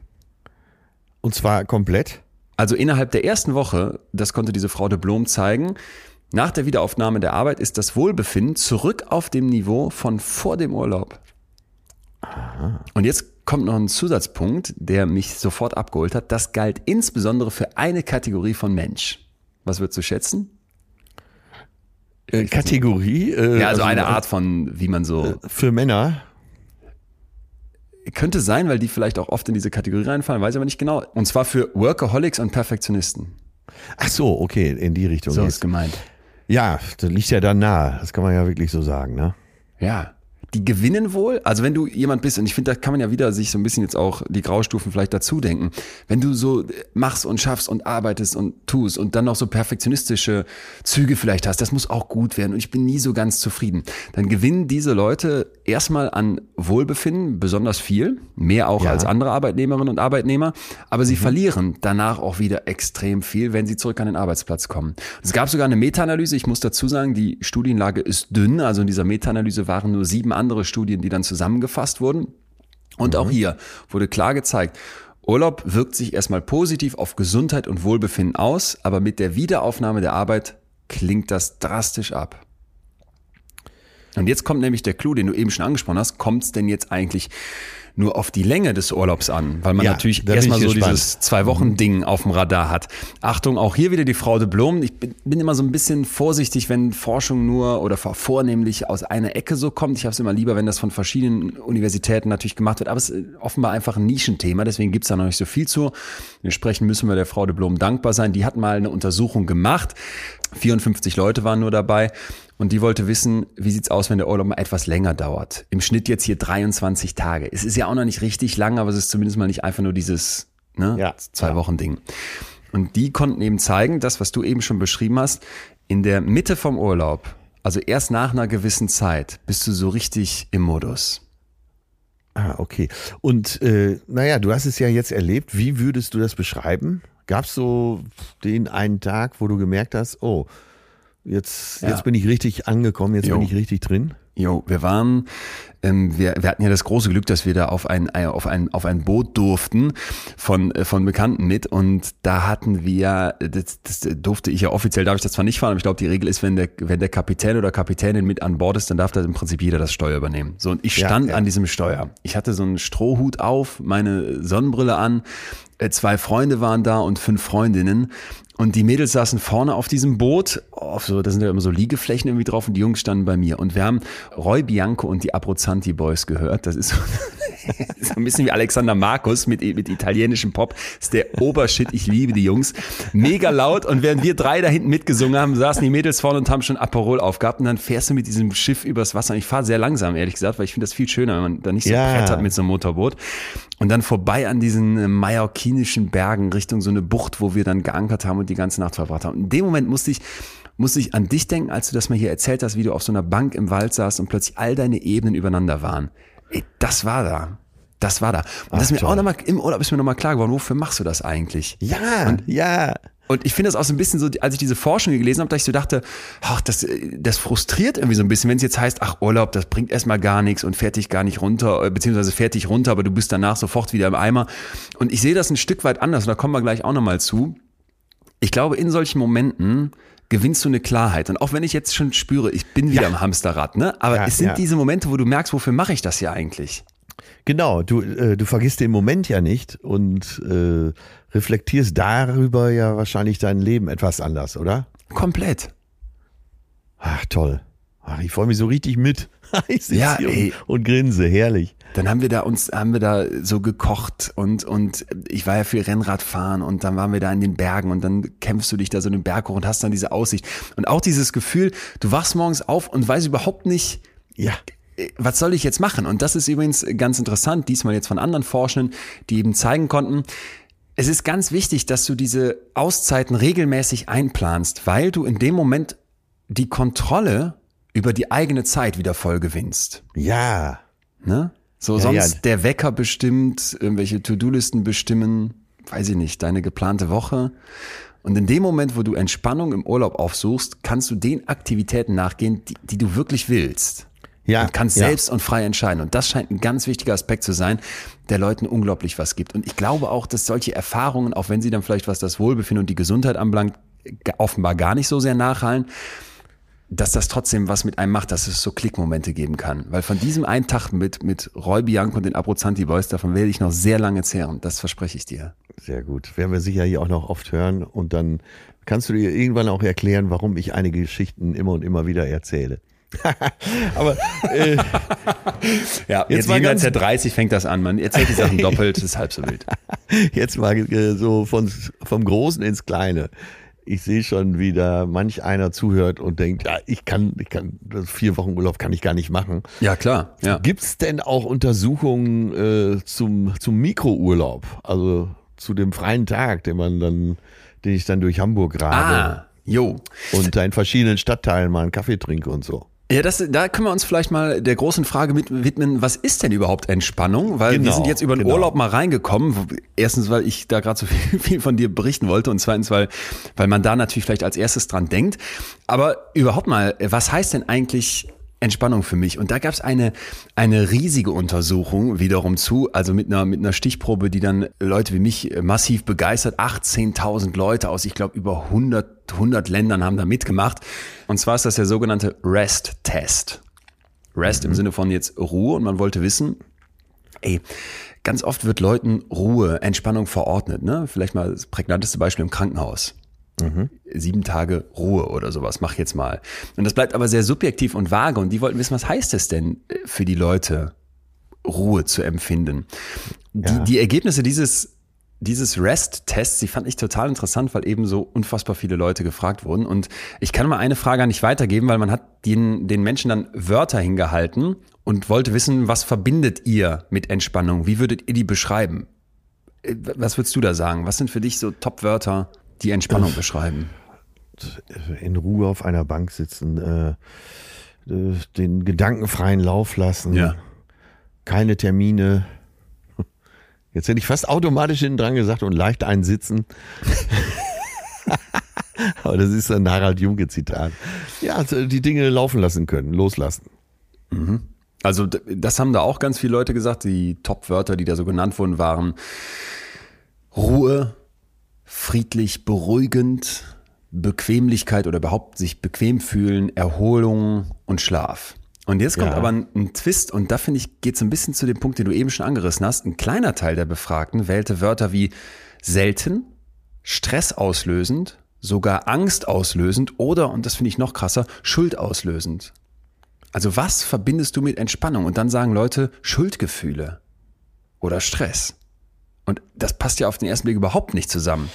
Und zwar komplett. Also innerhalb der ersten Woche, das konnte diese Frau de Blom zeigen, nach der Wiederaufnahme der Arbeit ist das Wohlbefinden zurück auf dem Niveau von vor dem Urlaub. Und jetzt kommt noch ein Zusatzpunkt, der mich sofort abgeholt hat. Das galt insbesondere für eine Kategorie von Mensch. Was würdest du schätzen? Äh, Kategorie. Äh, Ja, also eine Art von, wie man so. Für Männer. Könnte sein, weil die vielleicht auch oft in diese Kategorie reinfallen, weiß ich aber nicht genau. Und zwar für Workaholics und Perfektionisten. Ach so, okay, in die Richtung. So ist gemeint. Ja, das liegt ja dann nahe. Das kann man ja wirklich so sagen, ne? Ja. Die gewinnen wohl, also wenn du jemand bist, und ich finde, da kann man ja wieder sich so ein bisschen jetzt auch die Graustufen vielleicht dazu denken, wenn du so machst und schaffst und arbeitest und tust und dann noch so perfektionistische Züge vielleicht hast, das muss auch gut werden und ich bin nie so ganz zufrieden, dann gewinnen diese Leute erstmal an Wohlbefinden besonders viel, mehr auch Ja. als andere Arbeitnehmerinnen und Arbeitnehmer, aber sie verlieren danach auch wieder extrem viel, wenn sie zurück an den Arbeitsplatz kommen. Es gab sogar eine Meta-Analyse, ich muss dazu sagen, die Studienlage ist dünn, also in dieser Meta-Analyse waren nur sieben andere Studien, die dann zusammengefasst wurden. Und auch hier wurde klar gezeigt, Urlaub wirkt sich erstmal positiv auf Gesundheit und Wohlbefinden aus, aber mit der Wiederaufnahme der Arbeit klingt das drastisch ab. Und jetzt kommt nämlich der Clou, den du eben schon angesprochen hast. Kommt es denn jetzt eigentlich nur auf die Länge des Urlaubs an, weil man Ja, natürlich erstmal so gespannt. dieses Zwei-Wochen-Ding auf dem Radar hat. Achtung, auch hier wieder die Frau de Blom. Ich bin, bin immer so ein bisschen vorsichtig, wenn Forschung nur oder vor- vornehmlich aus einer Ecke so kommt. Ich habe es immer lieber, wenn das von verschiedenen Universitäten natürlich gemacht wird, aber es ist offenbar einfach ein Nischenthema, deswegen gibt es da noch nicht so viel zu. Entsprechend müssen wir der Frau de Blom dankbar sein. Die hat mal eine Untersuchung gemacht. 54 Leute waren nur dabei. Und die wollte wissen, wie sieht's aus, wenn der Urlaub mal etwas länger dauert? Im Schnitt jetzt hier 23 Tage. Es ist ja auch noch nicht richtig lang, aber es ist zumindest mal nicht einfach nur dieses ne, Ja, zwei. Wochen Ding. Und die konnten eben zeigen, das, was du eben schon beschrieben hast, in der Mitte vom Urlaub, also erst nach einer gewissen Zeit, bist du so richtig im Modus. Ah, okay. Und äh, naja, du hast es ja jetzt erlebt. Wie würdest du das beschreiben? Gab es so den einen Tag, wo du gemerkt hast, oh, jetzt, Ja. jetzt bin ich richtig angekommen, jetzt Jo. bin ich richtig drin? Jo, wir waren, ähm, wir, wir hatten ja das große Glück, dass wir da auf ein, äh, auf ein, auf ein Boot durften von, äh, von Bekannten mit und da hatten wir, das, das durfte ich ja offiziell, darf ich das zwar nicht fahren, aber ich glaube, die Regel ist, wenn der, wenn der Kapitän oder Kapitänin mit an Bord ist, dann darf da im Prinzip jeder das Steuer übernehmen. So, und ich Ja, stand ja. an diesem Steuer. Ich hatte so einen Strohhut auf, meine Sonnenbrille an, äh, zwei Freunde waren da und fünf Freundinnen. Und die Mädels saßen vorne auf diesem Boot, auf so, da sind ja immer so Liegeflächen irgendwie drauf und die Jungs standen bei mir. Und wir haben Roy Bianco und die Abruzzanti Boys gehört. Das ist so, so ein bisschen wie Alexander Markus mit, mit italienischem Pop. Das ist der Obershit. Ich liebe die Jungs. Mega laut. Und während wir drei da hinten mitgesungen haben, saßen die Mädels vorne und haben schon Aperol aufgehabt. Und dann fährst du mit diesem Schiff übers Wasser. Und ich fahre sehr langsam, ehrlich gesagt, weil ich finde das viel schöner, wenn man da nicht so Ja. Brett hat mit so einem Motorboot. Und dann vorbei an diesen äh, mallorquinischen Bergen Richtung so eine Bucht, wo wir dann geankert haben und die ganze Nacht verbracht haben. In dem Moment musste ich, musste ich an dich denken, als du das mal hier erzählt hast, wie du auf so einer Bank im Wald saßt und plötzlich all deine Ebenen übereinander waren. Ey, das war da. Das war da. Und das ist mir toll. auch nochmal, im Urlaub ist mir nochmal klar geworden, wofür machst du das eigentlich? Ja, ja. Und ich finde das auch so ein bisschen so, als ich diese Forschung gelesen habe, dass ich so dachte, ach, das, äh, das frustriert irgendwie so ein bisschen, wenn es jetzt heißt, ach, Urlaub, das bringt erstmal gar nichts und dich gar nicht runter, äh, beziehungsweise dich runter, aber du bist danach sofort wieder im Eimer. Und ich sehe das ein Stück weit anders, und da kommen wir gleich auch nochmal zu. Ich glaube, in solchen Momenten gewinnst du eine Klarheit. Und auch wenn ich jetzt schon spüre, ich bin wieder Ja. im Hamsterrad, ne? Aber Ja, es sind ja. diese Momente, wo du merkst, wofür mache ich das hier eigentlich? Genau, du, äh, du vergisst den Moment ja nicht und äh, reflektierst darüber ja wahrscheinlich dein Leben etwas anders, oder? Komplett. Ach, toll. Ach, ich freue mich so richtig mit. Ich sitze Ja, hier ey. und, grinse, herrlich. Dann haben wir da uns, haben wir da so gekocht und, und ich war ja viel Rennradfahren und dann waren wir da in den Bergen und dann kämpfst du dich da so den Berg hoch und hast dann diese Aussicht. Und auch dieses Gefühl, du wachst morgens auf und weißt überhaupt nicht, Ja. Äh, was soll ich jetzt machen? Und das ist übrigens ganz interessant, diesmal jetzt von anderen Forschenden, die eben zeigen konnten, es ist ganz wichtig, dass du diese Auszeiten regelmäßig einplanst, weil du in dem Moment die Kontrolle über die eigene Zeit wieder voll gewinnst. Ja. Ne? So Ja, sonst ja. der Wecker bestimmt, irgendwelche To-Do-Listen bestimmen, weiß ich nicht, deine geplante Woche. Und in dem Moment, wo du Entspannung im Urlaub aufsuchst, kannst du den Aktivitäten nachgehen, die, die du wirklich willst. Ja. Und kannst ja. selbst und frei entscheiden. Und das scheint ein ganz wichtiger Aspekt zu sein, der Leuten unglaublich was gibt. Und ich glaube auch, dass solche Erfahrungen, auch wenn sie dann vielleicht was das Wohlbefinden und die Gesundheit anbelangt, offenbar gar nicht so sehr nachhallen, dass das trotzdem was mit einem macht, dass es so Klickmomente geben kann. Weil von diesem einen Tag mit, mit Roy Bianco und den Abruzzanti Boys, davon werde ich noch sehr lange zehren. Das verspreche ich dir. Sehr gut. Werden wir sicher hier auch noch oft hören und dann kannst du dir irgendwann auch erklären, warum ich einige Geschichten immer und immer wieder erzähle. Aber äh, Ja, Jetzt jetzt, mal jenseits der 30 fängt das an. Man erzählt die Sachen doppelt, ist halb so wild. jetzt mal äh, so von, vom Großen ins Kleine. Ich sehe schon, wie da manch einer zuhört und denkt, ja, ich kann, ich kann, das vier Wochen Urlaub kann ich gar nicht machen. Ja, klar. Ja. Gibt's denn auch Untersuchungen äh, zum, zum Mikrourlaub? Also zu dem freien Tag, den man dann, den ich dann durch Hamburg rade Ah, jo. und da in verschiedenen Stadtteilen mal einen Kaffee trinke und so. Ja, das, da können wir uns vielleicht mal der großen Frage mit, widmen, was ist denn überhaupt Entspannung? Weil wir Genau, sind jetzt über den genau. Urlaub mal reingekommen. Erstens, weil ich da gerade so viel, viel von dir berichten wollte und zweitens, weil, weil man da natürlich vielleicht als erstes dran denkt. Aber überhaupt mal, was heißt denn eigentlich Entspannung für mich? Und da gab es eine, eine riesige Untersuchung wiederum zu, also mit einer, mit einer Stichprobe, die dann Leute wie mich massiv begeistert, 18.000 Leute aus, ich glaube, über 100, 100 Ländern haben da mitgemacht. Und zwar ist das der sogenannte REST-Test. REST im Sinne von jetzt Ruhe und man wollte wissen, ey, ganz oft wird Leuten Ruhe, Entspannung verordnet, ne? Vielleicht mal das prägnanteste Beispiel im Krankenhaus. Mhm. Sieben Tage Ruhe oder sowas, mach jetzt mal. Und das bleibt aber sehr subjektiv und vage und die wollten wissen, was heißt es denn äh, für die Leute, Ruhe zu empfinden? Die, Ja. die Ergebnisse dieses dieses REST-Tests, die fand ich total interessant, weil eben so unfassbar viele Leute gefragt wurden. Und ich kann mal eine Frage nicht weitergeben, weil man hat den, den Menschen dann Wörter hingehalten und wollte wissen, was verbindet ihr mit Entspannung? Wie würdet ihr die beschreiben? Äh, Was würdest du da sagen? Was sind für dich so Top-Wörter, die Entspannung beschreiben? In Ruhe auf einer Bank sitzen, äh, äh, den gedankenfreien Lauf lassen, keine Termine. Jetzt hätte ich fast automatisch hinten dran gesagt und leicht einsitzen. Aber das ist ein Harald Junke Zitat. Ja, also die Dinge laufen lassen können, loslassen. Also d- das haben da auch ganz viele Leute gesagt. Die Top-Wörter, die da so genannt wurden, waren Ruhe, friedlich, beruhigend, Bequemlichkeit oder überhaupt sich bequem fühlen, Erholung und Schlaf. Und jetzt kommt Ja. aber ein, ein Twist und da finde ich, geht es ein bisschen zu dem Punkt, den du eben schon angerissen hast. Ein kleiner Teil der Befragten wählte Wörter wie selten, stressauslösend, sogar angstauslösend oder, und das finde ich noch krasser, schuldauslösend. Also was verbindest du mit Entspannung? Und dann sagen Leute Schuldgefühle oder Stress. Und das passt ja auf den ersten Blick überhaupt nicht zusammen.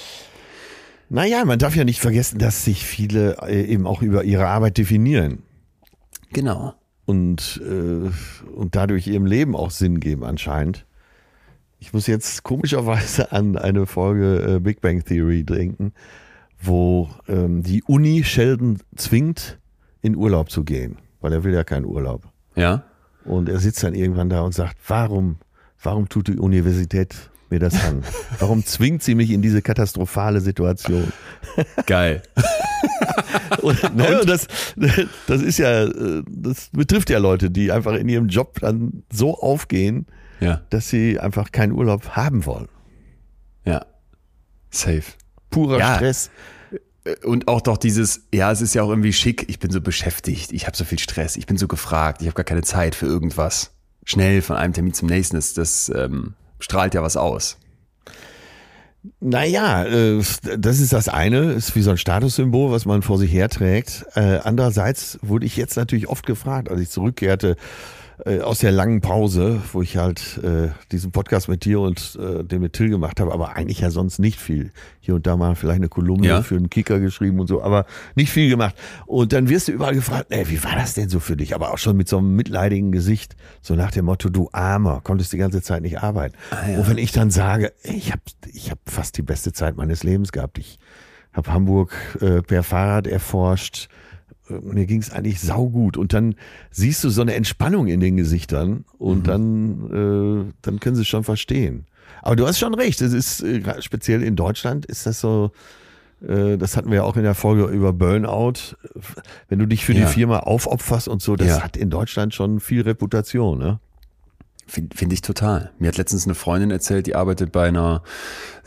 Naja, man darf ja nicht vergessen, dass sich viele äh, eben auch über ihre Arbeit definieren Genau. und, äh, und dadurch ihrem Leben auch Sinn geben anscheinend. Ich muss jetzt komischerweise an eine Folge äh, Big Bang Theory denken, wo ähm, die Uni Sheldon zwingt, in Urlaub zu gehen, weil er will ja keinen Urlaub. Ja. Und er sitzt dann irgendwann da und sagt, warum, warum tut die Universität mir das an? Warum zwingt sie mich in diese katastrophale Situation? Geil. Und, ne, und das, das ist ja, äh, das betrifft ja Leute, die einfach in ihrem Job dann so aufgehen, Ja. dass sie einfach keinen Urlaub haben wollen. Ja. Safe. Purer Ja. Stress. Und auch doch dieses, ja, es ist ja auch irgendwie schick, ich bin so beschäftigt, ich habe so viel Stress, ich bin so gefragt, ich habe gar keine Zeit für irgendwas. Schnell von einem Termin zum nächsten, das, das ähm, strahlt ja was aus. Naja, äh, das ist das eine, ist wie so ein Statussymbol, was man vor sich herträgt. Äh, Andererseits wurde ich jetzt natürlich oft gefragt, als ich zurückkehrte äh, aus der langen Pause, wo ich halt äh, diesen Podcast mit dir und äh, den mit Till gemacht habe, aber eigentlich ja sonst nicht viel. Hier und da mal vielleicht eine Kolumne Ja. für einen Kicker geschrieben und so, aber nicht viel gemacht. Und dann wirst du überall gefragt, ey, wie war das denn so für dich? Aber auch schon mit so einem mitleidigen Gesicht, so nach dem Motto, du Armer, konntest die ganze Zeit nicht arbeiten. ja. Und wenn ich dann sage, ich habe ich hab fast die beste Zeit meines Lebens gehabt. Ich habe Hamburg äh, per Fahrrad erforscht. Äh, Mir ging es eigentlich saugut. Und dann siehst du so eine Entspannung in den Gesichtern und dann, äh, dann können sie es schon verstehen. Aber du hast schon recht. Es ist äh, speziell in Deutschland ist das so. äh, Das hatten wir ja auch in der Folge über Burnout. Wenn du dich für Ja. die Firma aufopferst und so, das Ja. hat in Deutschland schon viel Reputation. Ne? Finde find ich total. Mir hat letztens eine Freundin erzählt, die arbeitet bei einer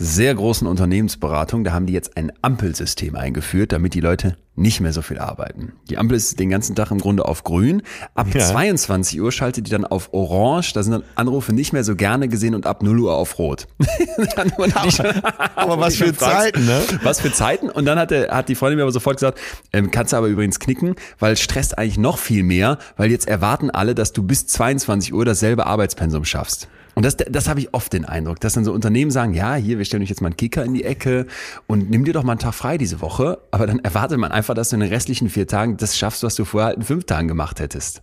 sehr großen Unternehmensberatung. Da haben die jetzt ein Ampelsystem eingeführt, damit die Leute nicht mehr so viel arbeiten. Die Ampel ist den ganzen Tag im Grunde auf grün. Ab Ja. 22 Uhr schaltet die dann auf orange. Da sind dann Anrufe nicht mehr so gerne gesehen und ab 0 Uhr auf rot. Schon- Aber was für Zeiten, ne? Was für Zeiten? Und dann hat, der, hat die Freundin mir aber sofort gesagt, ähm, kannst du aber übrigens knicken, weil es stresst eigentlich noch viel mehr, weil jetzt erwarten alle, dass du bis 22 Uhr dasselbe Arbeitspensum schaffst. Und das, das habe ich oft den Eindruck, dass dann so Unternehmen sagen, ja, hier, wir stellen euch jetzt mal einen Kicker in die Ecke und nimm dir doch mal einen Tag frei diese Woche. Aber dann erwartet man einfach, dass du in den restlichen vier Tagen das schaffst, was du vorher halt in fünf Tagen gemacht hättest.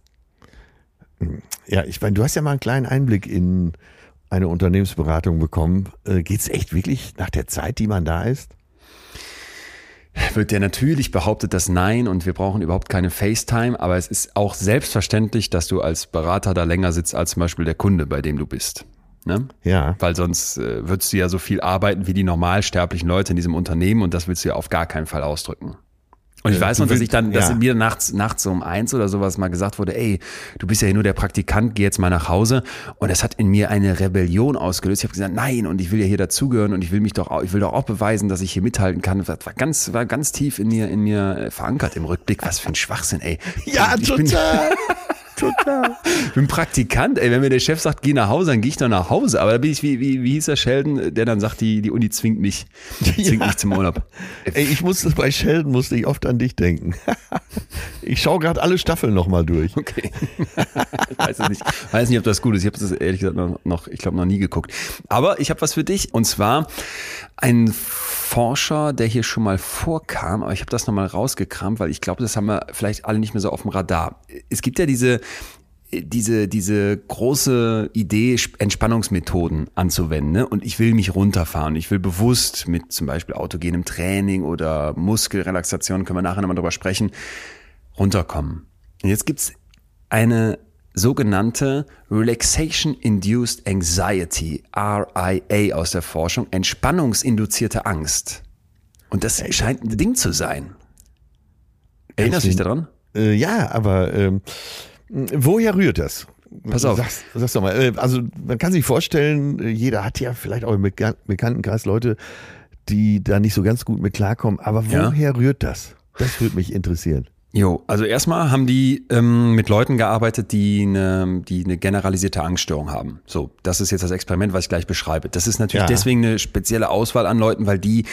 Ja, ich meine, du hast ja mal einen kleinen Einblick in eine Unternehmensberatung bekommen. Äh, geht's echt wirklich nach der Zeit, die man da ist? Wird ja natürlich behauptet, dass nein und wir brauchen überhaupt keine FaceTime, aber es ist auch selbstverständlich, dass du als Berater da länger sitzt als zum Beispiel der Kunde, bei dem du bist. Ne? Ja. Weil sonst äh, würdest du ja so viel arbeiten wie die normalsterblichen Leute in diesem Unternehmen und das willst du ja auf gar keinen Fall ausdrücken. Und ich Äh, weiß noch, dass ich dann, dass ja. mir nachts, nachts um eins oder sowas mal gesagt wurde, ey, du bist ja hier nur der Praktikant, geh jetzt mal nach Hause. Und das hat in mir eine Rebellion ausgelöst. Ich habe gesagt, nein, und ich will ja hier dazugehören und ich will mich doch, auch, ich will doch auch beweisen, dass ich hier mithalten kann. Das war ganz, war ganz tief in mir, in mir verankert im Rückblick. Was für ein Schwachsinn, ey. Ja, ich bin, total. Ich bin Praktikant, ey, wenn mir der Chef sagt, geh nach Hause, dann gehe ich doch nach Hause. Aber da bin ich, wie, wie, wie hieß der Sheldon, der dann sagt, die, die Uni zwingt mich, zwingt Ja. mich zum Urlaub. Ey, ich musste bei Sheldon musste ich oft an dich denken. Ich schaue gerade alle Staffeln nochmal durch. Okay. ich weiß es nicht. Weiß nicht, ob das gut ist. Ich habe das ehrlich gesagt noch, noch ich glaube, noch nie geguckt. Aber ich habe was für dich. Und zwar ein Forscher, der hier schon mal vorkam, aber ich habe das nochmal rausgekramt, weil ich glaube, das haben wir vielleicht alle nicht mehr so auf dem Radar. Es gibt ja diese diese, diese große Idee, Entspannungsmethoden anzuwenden. Ne? Und ich will mich runterfahren. Ich will bewusst mit zum Beispiel autogenem Training oder Muskelrelaxation, können wir nachher nochmal drüber sprechen, runterkommen. Und jetzt gibt's eine sogenannte Relaxation Induced Anxiety, RIA aus der Forschung, entspannungsinduzierte Angst. Und das scheint ein Ding zu sein. Erinnerst du dich daran? Äh, ja, aber ähm, woher rührt das? Pass auf. Sag's, sag's doch mal. Äh, Also man kann sich vorstellen, äh, jeder hat ja vielleicht auch im Bekan- Bekanntenkreis Leute, die da nicht so ganz gut mit klarkommen. Aber Ja. woher rührt das? Das würde mich interessieren. Jo, also erstmal haben die ähm, mit Leuten gearbeitet, die eine, die eine generalisierte Angststörung haben. So, das ist jetzt das Experiment, was ich gleich beschreibe. Das ist natürlich Ja. deswegen eine spezielle Auswahl an Leuten, weil die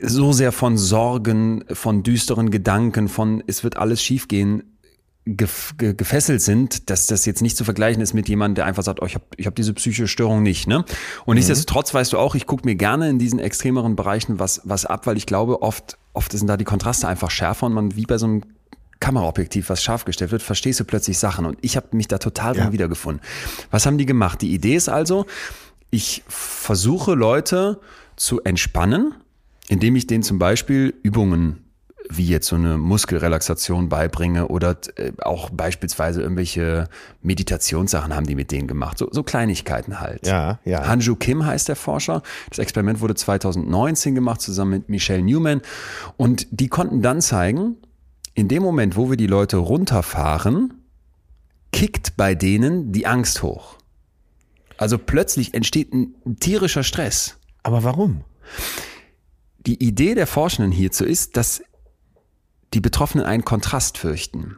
so sehr von Sorgen, von düsteren Gedanken, von es wird alles schiefgehen, gef ge gefesselt sind, dass das jetzt nicht zu vergleichen ist mit jemandem, der einfach sagt, oh, ich habe ich hab diese psychische Störung nicht. Ne? Und nichtsdestotrotz weißt du auch, ich gucke mir gerne in diesen extremeren Bereichen was, was ab, weil ich glaube, oft, oft sind da die Kontraste einfach schärfer und man wie bei so einem Kameraobjektiv, was scharf gestellt wird, verstehst du plötzlich Sachen. Und ich habe mich da total drin Ja. wiedergefunden. Was haben die gemacht? Die Idee ist also, ich versuche Leute zu entspannen, indem ich denen zum Beispiel Übungen wie jetzt so eine Muskelrelaxation beibringe oder äh, auch beispielsweise irgendwelche Meditationssachen haben die mit denen gemacht. So, so Kleinigkeiten halt. Ja, ja. Hanju Kim heißt der Forscher. Das Experiment wurde 2019 gemacht, zusammen mit Michelle Newman. Und die konnten dann zeigen, in dem Moment, wo wir die Leute runterfahren, kickt bei denen die Angst hoch. Also plötzlich entsteht ein tierischer Stress. Aber warum? Die Idee der Forschenden hierzu ist, dass die Betroffenen einen Kontrast fürchten.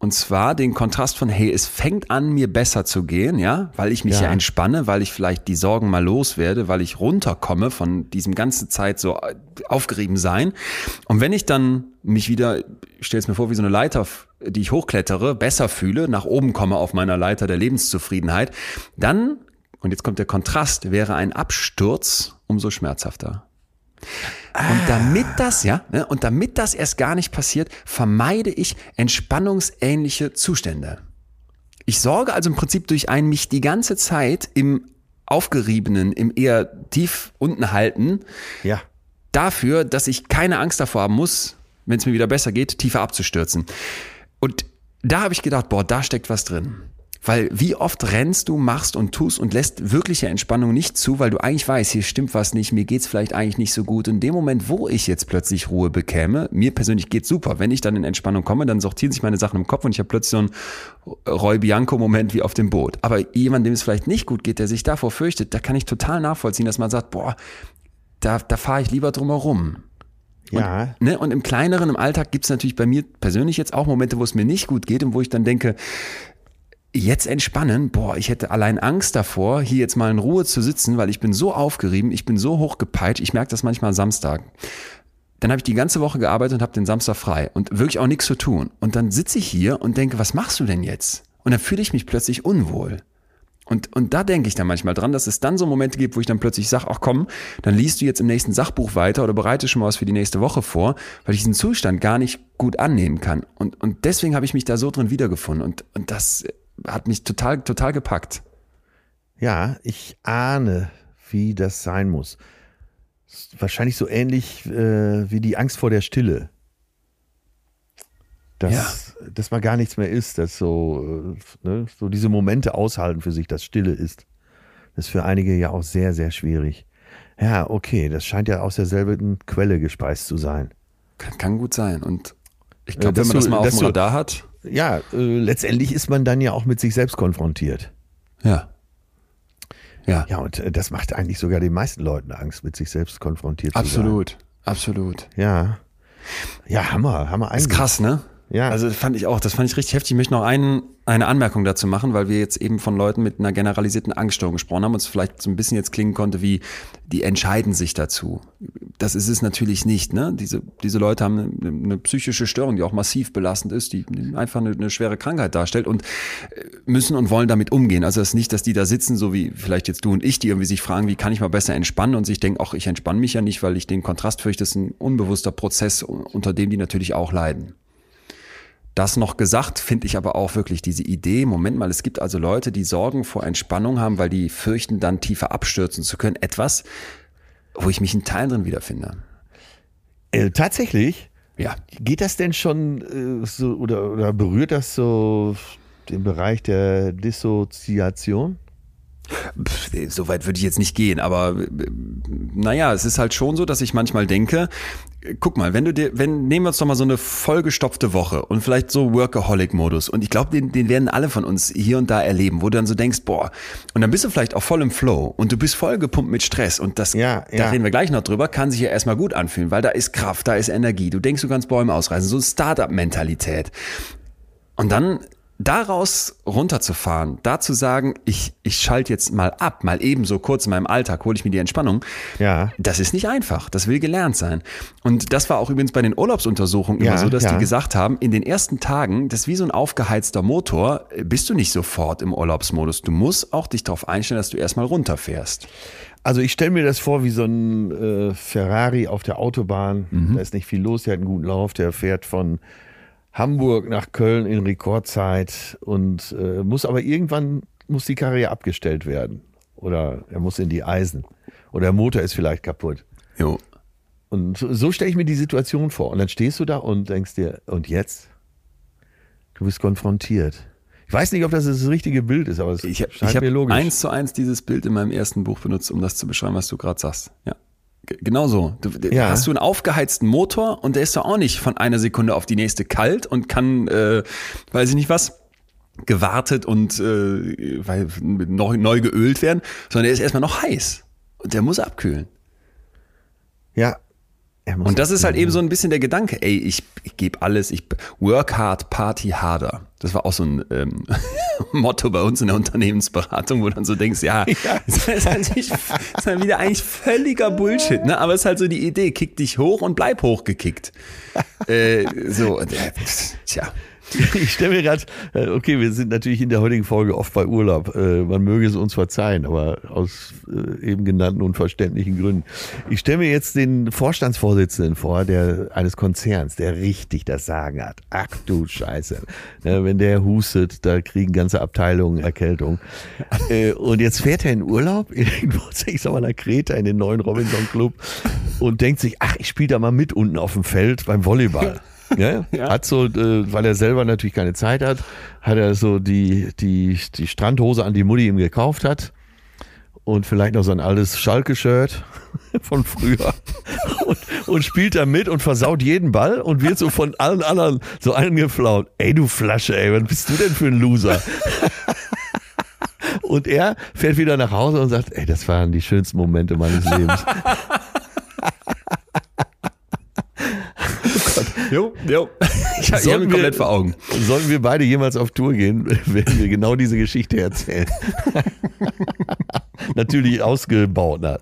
Und zwar den Kontrast von, hey, es fängt an, mir besser zu gehen, ja, weil ich mich ja, Ja. entspanne, weil ich vielleicht die Sorgen mal loswerde, weil ich runterkomme von diesem ganze Zeit so äh, aufgerieben sein. Und wenn ich dann mich wieder, ich stelle es mir vor, wie so eine Leiter, die ich hochklettere, besser fühle, nach oben komme auf meiner Leiter der Lebenszufriedenheit, dann, und jetzt kommt der Kontrast, wäre ein Absturz umso schmerzhafter. Und damit das, ja, ne, und damit das erst gar nicht passiert, vermeide ich entspannungsähnliche Zustände. Ich sorge also im Prinzip durch ein mich die ganze Zeit im aufgeriebenen, im eher tief unten halten, Ja. dafür, dass ich keine Angst davor haben muss, wenn es mir wieder besser geht, tiefer abzustürzen. Und da habe ich gedacht, boah, da steckt was drin. Weil wie oft rennst du, machst und tust und lässt wirkliche Entspannung nicht zu, weil du eigentlich weißt, hier stimmt was nicht, mir geht's vielleicht eigentlich nicht so gut. Und in dem Moment, wo ich jetzt plötzlich Ruhe bekäme, mir persönlich geht's super. Wenn ich dann in Entspannung komme, dann sortieren sich meine Sachen im Kopf und ich habe plötzlich so einen Roy Bianco-Moment wie auf dem Boot. Aber jemand, dem es vielleicht nicht gut geht, der sich davor fürchtet, da kann ich total nachvollziehen, dass man sagt, boah, da, da fahre ich lieber drum herum. Ja. Ne? Und im kleineren, im Alltag gibt's natürlich bei mir persönlich jetzt auch Momente, wo es mir nicht gut geht und wo ich dann denke, jetzt entspannen, boah, ich hätte allein Angst davor, hier jetzt mal in Ruhe zu sitzen, weil ich bin so aufgerieben, ich bin so hochgepeitscht, ich merke das manchmal Samstag. Dann habe ich die ganze Woche gearbeitet und habe den Samstag frei und wirklich auch nichts zu tun. Und dann sitze ich hier und denke, was machst du denn jetzt? Und dann fühle ich mich plötzlich unwohl. Und, und da denke ich dann manchmal dran, dass es dann so Momente gibt, wo ich dann plötzlich sage, ach komm, dann liest du jetzt im nächsten Sachbuch weiter oder bereite schon mal was für die nächste Woche vor, weil ich diesen Zustand gar nicht gut annehmen kann. Und, und deswegen habe ich mich da so drin wiedergefunden. Und, und das hat mich total, total gepackt. Ja, ich ahne, wie das sein muss. Wahrscheinlich so ähnlich äh, wie die Angst vor der Stille. Dass, dass man gar nichts mehr ist, dass so, äh, ne, so diese Momente aushalten für sich, dass Stille ist. Das ist für einige ja auch sehr, sehr schwierig. Ja, okay, das scheint ja aus derselben Quelle gespeist zu sein. Kann, kann gut sein. Und ich Äh, glaube, wenn man das mal auf dass dem Radar hat, Ja, äh, letztendlich ist man dann ja auch mit sich selbst konfrontiert. ja. Ja, Ja, und äh, das macht eigentlich sogar den meisten Leuten Angst, mit sich selbst konfrontiert zu sein. absolut. Absolut. Ja. Ja, Hammer, Hammer Ist eigentlich. krass, ne? Ja. Also das fand ich auch, das fand ich richtig heftig. Ich möchte noch einen, eine Anmerkung dazu machen, weil wir jetzt eben von Leuten mit einer generalisierten Angststörung gesprochen haben und es vielleicht so ein bisschen jetzt klingen konnte wie, die entscheiden sich dazu. Das ist es natürlich nicht. Ne? Diese, diese Leute haben eine, eine psychische Störung, die auch massiv belastend ist, die einfach eine, eine schwere Krankheit darstellt und äh, müssen und wollen damit umgehen. Also es ist nicht, dass die da sitzen, so wie vielleicht jetzt du und ich, die irgendwie sich fragen, wie kann ich mal besser entspannen und sich denken, ach, ich entspanne mich ja nicht, weil ich den Kontrast fürchte, das ist ein unbewusster Prozess, unter dem die natürlich auch leiden. Das noch gesagt, finde ich aber auch wirklich diese Idee, Moment mal, es gibt also Leute, die Sorgen vor Entspannung haben, weil die fürchten, dann tiefer abstürzen zu können. Etwas, wo ich mich in Teilen drin wiederfinde. Äh, tatsächlich? Ja. Geht das denn schon äh, so oder, oder berührt das so den Bereich der Dissoziation? So weit würde ich jetzt nicht gehen, aber äh, naja, es ist halt schon so, dass ich manchmal denke, guck mal, wenn du dir, wenn, nehmen wir uns doch mal so eine vollgestopfte Woche und vielleicht so Workaholic-Modus und ich glaube, den, den werden alle von uns hier und da erleben, wo du dann so denkst, boah, und dann bist du vielleicht auch voll im Flow und du bist voll gepumpt mit Stress und das, Ja, da ja. reden wir gleich noch drüber, kann sich ja erstmal gut anfühlen, weil da ist Kraft, da ist Energie, du denkst, du kannst Bäume ausreißen, so Startup-Mentalität. Und dann daraus runterzufahren, da zu sagen, ich, ich schalte jetzt mal ab, mal eben so kurz in meinem Alltag, hole ich mir die Entspannung. Ja. Das ist nicht einfach. Das will gelernt sein. Und das war auch übrigens bei den Urlaubsuntersuchungen Ja, immer so, dass ja. die gesagt haben, in den ersten Tagen, das ist wie so ein aufgeheizter Motor, bist du nicht sofort im Urlaubsmodus. Du musst auch dich darauf einstellen, dass du erstmal runterfährst. Also ich stelle mir das vor wie so ein äh, Ferrari auf der Autobahn. Da ist nicht viel los, der hat einen guten Lauf, der fährt von Hamburg nach Köln in Rekordzeit und äh, muss aber irgendwann muss die Karre ja abgestellt werden oder er muss in die Eisen oder der Motor ist vielleicht kaputt. Jo. Und so, so stelle ich mir die Situation vor. Und dann stehst du da und denkst dir, und jetzt? Du bist konfrontiert. Ich weiß nicht, ob das das richtige Bild ist, aber es Ich, ich scheint mir habe logisch. eins zu eins dieses Bild in meinem ersten Buch benutzt, um das zu beschreiben, was du gerade sagst. Ja. Genau so. Du, Ja. Hast du einen aufgeheizten Motor und der ist doch auch nicht von einer Sekunde auf die nächste kalt und kann, äh, weiß ich nicht was, gewartet und äh, weil, neu, neu geölt werden, sondern der ist erstmal noch heiß und der muss abkühlen. ja. Und das ist halt eben so ein bisschen der Gedanke, ey, ich, ich gebe alles, ich work hard, party harder. Das war auch so ein ähm, Motto bei uns in der Unternehmensberatung, wo du dann so denkst, ja, das ist natürlich das ist dann wieder eigentlich völliger Bullshit, ne? Aber es ist halt so die Idee, kick dich hoch und bleib hochgekickt. äh, so, äh, tja. Ich stelle mir gerade, äh, okay, wir sind natürlich in der heutigen Folge oft bei Urlaub. Äh, Man möge es uns verzeihen, aber aus äh, eben genannten unverständlichen Gründen. Ich stelle mir jetzt den Vorstandsvorsitzenden vor, der eines Konzerns, der richtig das Sagen hat. Ach du Scheiße. Ne, Wenn der hustet, da kriegen ganze Abteilungen Erkältung. Und jetzt fährt er in Urlaub, irgendwo, ich sag mal, nach Kreta in den neuen Robinson Club und denkt sich, ach, ich spiele da mal mit unten auf dem Feld beim Volleyball. Ja, hat so, äh, weil er selber natürlich keine Zeit hat, hat er so die, die, die Strandhose an die Mutti ihm gekauft hat und vielleicht noch so ein altes Schalke-Shirt von früher und, und spielt da mit und versaut jeden Ball und wird so von allen anderen so angeflaut. Ey, du Flasche, ey, was bist du denn für ein Loser? Und er fährt wieder nach Hause und sagt, ey, das waren die schönsten Momente meines Lebens. Jo, jo. Ich habe ihn komplett vor Augen. Sollten wir beide jemals auf Tour gehen, werden wir genau diese Geschichte erzählen. Natürlich ausgebaut, na,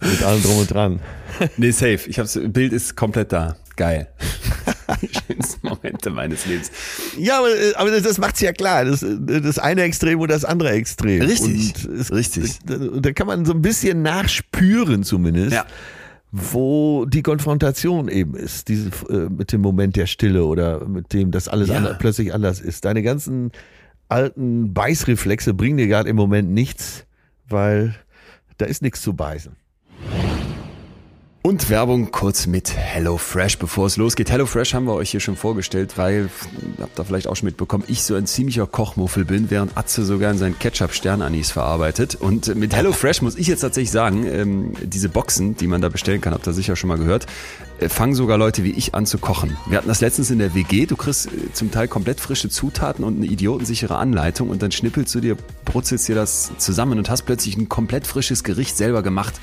mit allem drum und dran. Nee, safe. Ich hab's, Bild ist komplett da. Geil. Die schönsten Momente meines Lebens. Ja, aber, äh, aber das, das macht's ja klar. Das, äh, das eine Extrem und das andere Extrem. Richtig, Und es, richtig. Da, da kann man so ein bisschen nachspüren zumindest. Ja. Wo die Konfrontation eben ist, diese, äh, mit dem Moment der Stille oder mit dem, dass alles Ja. ander, plötzlich anders ist. Deine ganzen alten Beißreflexe bringen dir gerade im Moment nichts, weil da ist nichts zu beißen. Und Werbung kurz mit HelloFresh, bevor es losgeht. HelloFresh haben wir euch hier schon vorgestellt, weil, habt ihr vielleicht auch schon mitbekommen, ich so ein ziemlicher Kochmuffel bin, während Atze sogar in seinen Ketchup-Sternanis verarbeitet. Und mit HelloFresh muss ich jetzt tatsächlich sagen, ähm, diese Boxen, die man da bestellen kann, habt ihr sicher schon mal gehört, äh, fangen sogar Leute wie ich an zu kochen. Wir hatten das letztens in der WG, du kriegst äh, zum Teil komplett frische Zutaten und eine idiotensichere Anleitung und dann schnippelst du dir, brutzelst dir das zusammen und hast plötzlich ein komplett frisches Gericht selber gemacht.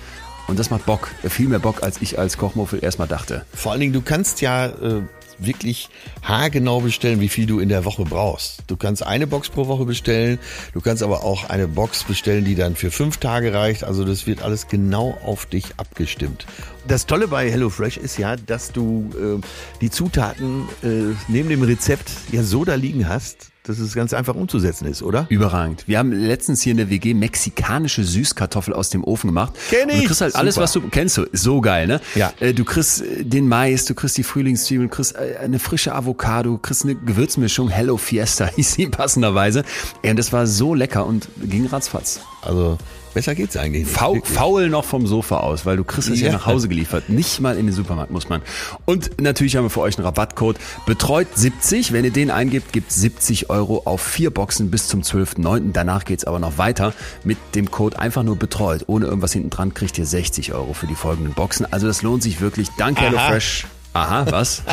Und das macht Bock, viel mehr Bock, als ich als Kochmuffel erstmal dachte. Vor allen Dingen, du kannst ja äh, wirklich haargenau bestellen, wie viel du in der Woche brauchst. Du kannst eine Box pro Woche bestellen, du kannst aber auch eine Box bestellen, die dann für fünf Tage reicht. Also das wird alles genau auf dich abgestimmt. Das Tolle bei HelloFresh ist ja, dass du äh, die Zutaten äh, neben dem Rezept ja so da liegen hast, dass es ganz einfach umzusetzen ist, oder? Überragend. Wir haben letztens hier in der WG mexikanische Süßkartoffel aus dem Ofen gemacht. Kenn ich. Und du kriegst halt alles, Super. was du kennst. Du, so geil, ne? Ja. Äh, Du kriegst den Mais, du kriegst die Frühlingszwiebeln, du kriegst äh, eine frische Avocado, du kriegst eine Gewürzmischung. Hello Fiesta hieß sie passenderweise. Und das war so lecker und ging ratzfatz. Also besser geht's eigentlich nicht. Faul, faul noch vom Sofa aus, weil du kriegst es ja. Ja. nach Hause geliefert. Nicht mal in den Supermarkt muss man. Und natürlich haben wir für euch einen Rabattcode. Betreut 70. Wenn ihr den eingibt, gibt 70 Euro auf vier Boxen bis zum 12.09. Danach geht's aber noch weiter. Mit dem Code einfach nur betreut. Ohne irgendwas hinten dran kriegt ihr 60 Euro für die folgenden Boxen. Also das lohnt sich wirklich. Danke, Aha. HelloFresh. Aha, was?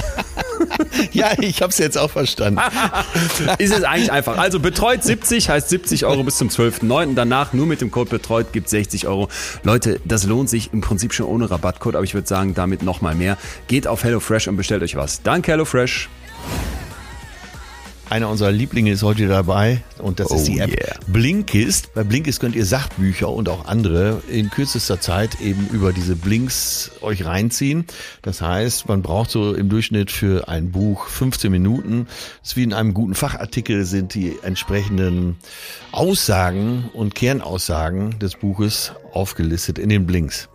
Ja, ich hab's jetzt auch verstanden. ist es eigentlich einfach. Also betreut 70 heißt 70 Euro bis zum 12.09. Danach nur mit dem Code betreut gibt 60 Euro. Leute, das lohnt sich im Prinzip schon ohne Rabattcode, aber ich würde sagen, damit nochmal mehr. Geht auf HelloFresh und bestellt euch was. Danke HelloFresh. Einer unserer Lieblinge ist heute dabei und das ist Oh die App yeah. Blinkist. Bei Blinkist könnt ihr Sachbücher und auch andere in kürzester Zeit eben über diese Blinks euch reinziehen. Das heißt, man braucht so im Durchschnitt für ein Buch 15 Minuten. Das ist wie in einem guten Fachartikel sind die entsprechenden Aussagen und Kernaussagen des Buches aufgelistet in den Blinks.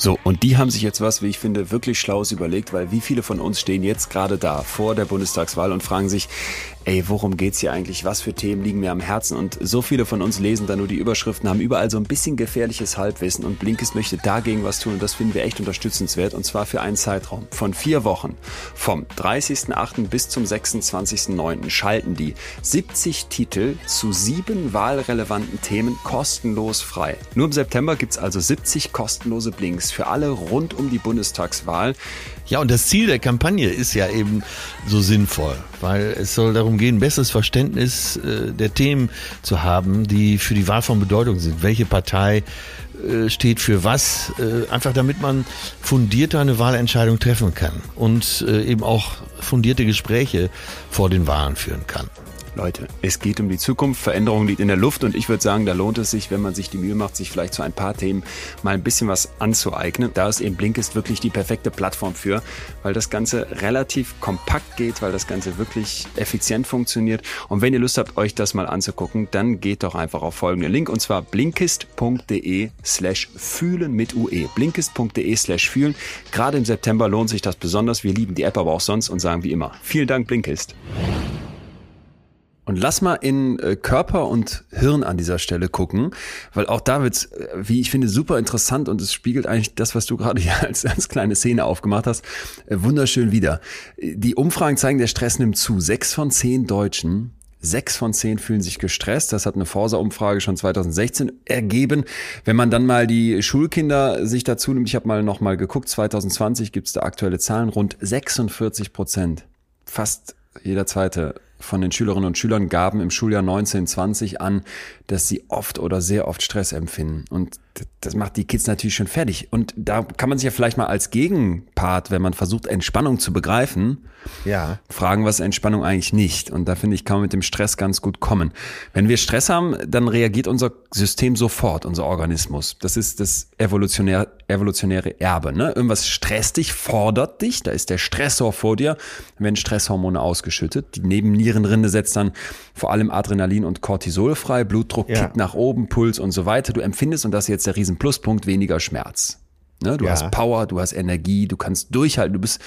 So, und die haben sich jetzt was, wie ich finde, wirklich Schlaues überlegt, weil wie viele von uns stehen jetzt gerade da vor der Bundestagswahl und fragen sich, ey, worum geht's hier eigentlich? Was für Themen liegen mir am Herzen? Und so viele von uns lesen da nur die Überschriften, haben überall so ein bisschen gefährliches Halbwissen und Blinkist möchte dagegen was tun und das finden wir echt unterstützenswert und zwar für einen Zeitraum von vier Wochen. Vom 30.08. bis zum 26.09. schalten die 70 Titel zu sieben wahlrelevanten Themen kostenlos frei. Nur im September gibt's also 70 kostenlose Blinks für alle rund um die Bundestagswahl. Ja, und das Ziel der Kampagne ist ja eben so sinnvoll, weil es soll darum gehen, besseres Verständnis äh, der Themen zu haben, die für die Wahl von Bedeutung sind. Welche Partei äh, steht für was, äh, einfach damit man fundierter eine Wahlentscheidung treffen kann und eben auch fundierte Gespräche vor den Wahlen führen kann. Leute, es geht um die Zukunft, Veränderung liegt in der Luft und ich würde sagen, da lohnt es sich, wenn man sich die Mühe macht, sich vielleicht zu ein paar Themen mal ein bisschen was anzueignen. Da ist eben Blinkist wirklich die perfekte Plattform für, weil das Ganze relativ kompakt geht, weil das Ganze wirklich effizient funktioniert. Und wenn ihr Lust habt, euch das mal anzugucken, dann geht doch einfach auf folgenden Link und zwar blinkist.de slash fühlen mit UE. Blinkist.de slash fühlen. Gerade im September lohnt sich das besonders. Wir lieben die App aber auch sonst und sagen wie immer, vielen Dank Blinkist. Und lass mal in äh, Körper und Hirn an dieser Stelle gucken, weil auch da wird's, äh, wie ich finde, super interessant und es spiegelt eigentlich das, was du gerade hier als, als kleine Szene aufgemacht hast, äh, wunderschön wieder. Die Umfragen zeigen, der Stress nimmt zu. Sechs von zehn Deutschen Sechs von zehn fühlen sich gestresst. Das hat eine Forsa-Umfrage schon 2016 ergeben. Wenn man dann mal die Schulkinder sich dazu nimmt, ich habe mal noch mal geguckt, 2020 gibt's da aktuelle Zahlen, rund 46 Prozent, fast jeder zweite von den Schülerinnen und Schülern gaben im Schuljahr 1920 an, dass sie oft oder sehr oft Stress empfinden. Und das macht die Kids natürlich schon fertig. Und da kann man sich ja vielleicht mal als Gegenpart, wenn man versucht, Entspannung zu begreifen, Ja. fragen, was Entspannung eigentlich nicht. Und da finde ich, kann man mit dem Stress ganz gut kommen. Wenn wir Stress haben, dann reagiert unser System sofort, unser Organismus. Das ist das evolutionäre, evolutionäre Erbe. Ne? Irgendwas stresst dich, fordert dich, da ist der Stressor vor dir, werden Stresshormone ausgeschüttet. Die Nebennierenrinde setzt dann vor allem Adrenalin und Cortisol frei, Blutdruck Ja. kickt nach oben, Puls und so weiter. Du empfindest, und das ist jetzt der riesen Pluspunkt, weniger Schmerz. Ne? Du Ja. hast Power, du hast Energie, du kannst durchhalten, du bist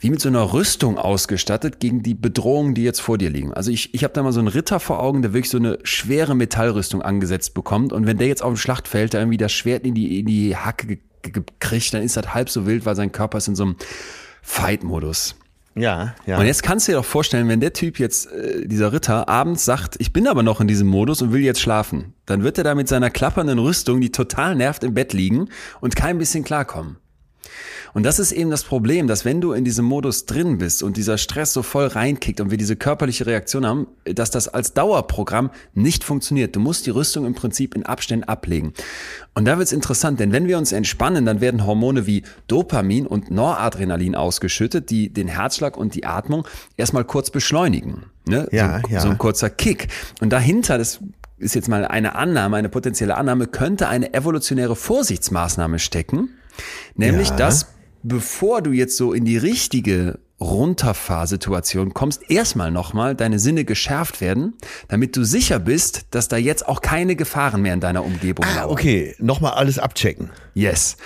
wie mit so einer Rüstung ausgestattet gegen die Bedrohungen, die jetzt vor dir liegen. Also ich, ich habe da mal so einen Ritter vor Augen, der wirklich so eine schwere Metallrüstung angesetzt bekommt und wenn der jetzt auf dem Schlachtfeld da irgendwie das Schwert in die, in die Hacke ge- ge- kriegt, dann ist das halb so wild, weil sein Körper ist in so einem Fight-Modus. Ja, ja. Und jetzt kannst du dir doch vorstellen, wenn der Typ jetzt, äh, dieser Ritter, abends sagt, ich bin aber noch in diesem Modus und will jetzt schlafen, dann wird er da mit seiner klappernden Rüstung, die total nervt, im Bett liegen und kein bisschen klarkommen. Und das ist eben das Problem, dass wenn du in diesem Modus drin bist und dieser Stress so voll reinkickt und wir diese körperliche Reaktion haben, dass das als Dauerprogramm nicht funktioniert. Du musst die Rüstung im Prinzip in Abständen ablegen. Und da wird's interessant, denn wenn wir uns entspannen, dann werden Hormone wie Dopamin und Noradrenalin ausgeschüttet, die den Herzschlag und die Atmung erstmal kurz beschleunigen. Ne? Ja, so, ja. so ein kurzer Kick. Und dahinter, das ist jetzt mal eine Annahme, eine potenzielle Annahme, könnte eine evolutionäre Vorsichtsmaßnahme stecken. Nämlich, Ja. dass bevor du jetzt so in die richtige Runterfahrsituation kommst, erstmal nochmal deine Sinne geschärft werden, damit du sicher bist, dass da jetzt auch keine Gefahren mehr in deiner Umgebung Ah, lauern. okay. Nochmal alles abchecken. Yes.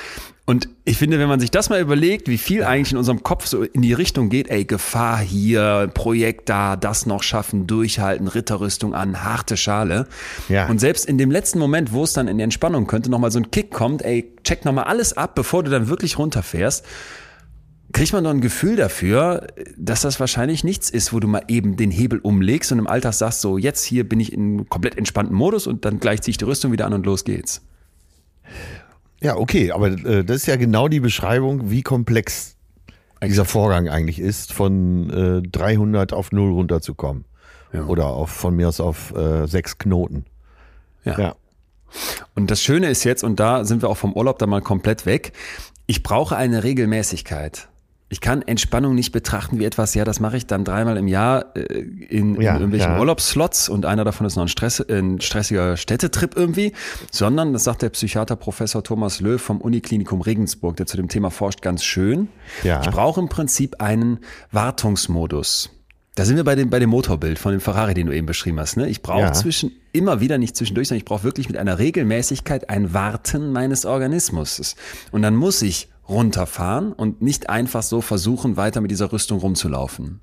Und ich finde, wenn man sich das mal überlegt, wie viel eigentlich in unserem Kopf so in die Richtung geht, ey, Gefahr hier, Projekt da, das noch schaffen, durchhalten, Ritterrüstung an, harte Schale. Ja. Und selbst in dem letzten Moment, wo es dann in die Entspannung könnte, nochmal so ein Kick kommt, ey, check nochmal alles ab, bevor du dann wirklich runterfährst, kriegt man doch ein Gefühl dafür, dass das wahrscheinlich nichts ist, wo du mal eben den Hebel umlegst und im Alltag sagst, so jetzt hier bin ich in komplett entspannten Modus und dann gleich ziehe ich die Rüstung wieder an und los geht's. Ja, okay, aber äh, das ist ja genau die Beschreibung, wie komplex dieser Vorgang eigentlich ist, von äh, 300 auf 0 runterzukommen. Ja. Oder auf, von mir aus auf äh, sechs Knoten. Ja. Ja. Und das Schöne ist jetzt, und da sind wir auch vom Urlaub dann mal komplett weg, ich brauche eine Regelmäßigkeit. Ich kann Entspannung nicht betrachten wie etwas, ja, das mache ich dann dreimal im Jahr äh, in, in Ja, irgendwelchen ja. Urlaubsslots und einer davon ist noch ein, Stress, äh, ein stressiger Städtetrip irgendwie, sondern, das sagt der Psychiater Professor Thomas Löw vom Uniklinikum Regensburg, der zu dem Thema forscht, ganz schön. Ja. Ich brauche im Prinzip einen Wartungsmodus. Da sind wir bei dem, bei dem Motorbild von dem Ferrari, den du eben beschrieben hast. Ne? Ich brauche Ja. zwischen, immer wieder nicht zwischendurch, sondern ich brauche wirklich mit einer Regelmäßigkeit ein Warten meines Organismus. Und dann muss ich runterfahren und nicht einfach so versuchen, weiter mit dieser Rüstung rumzulaufen.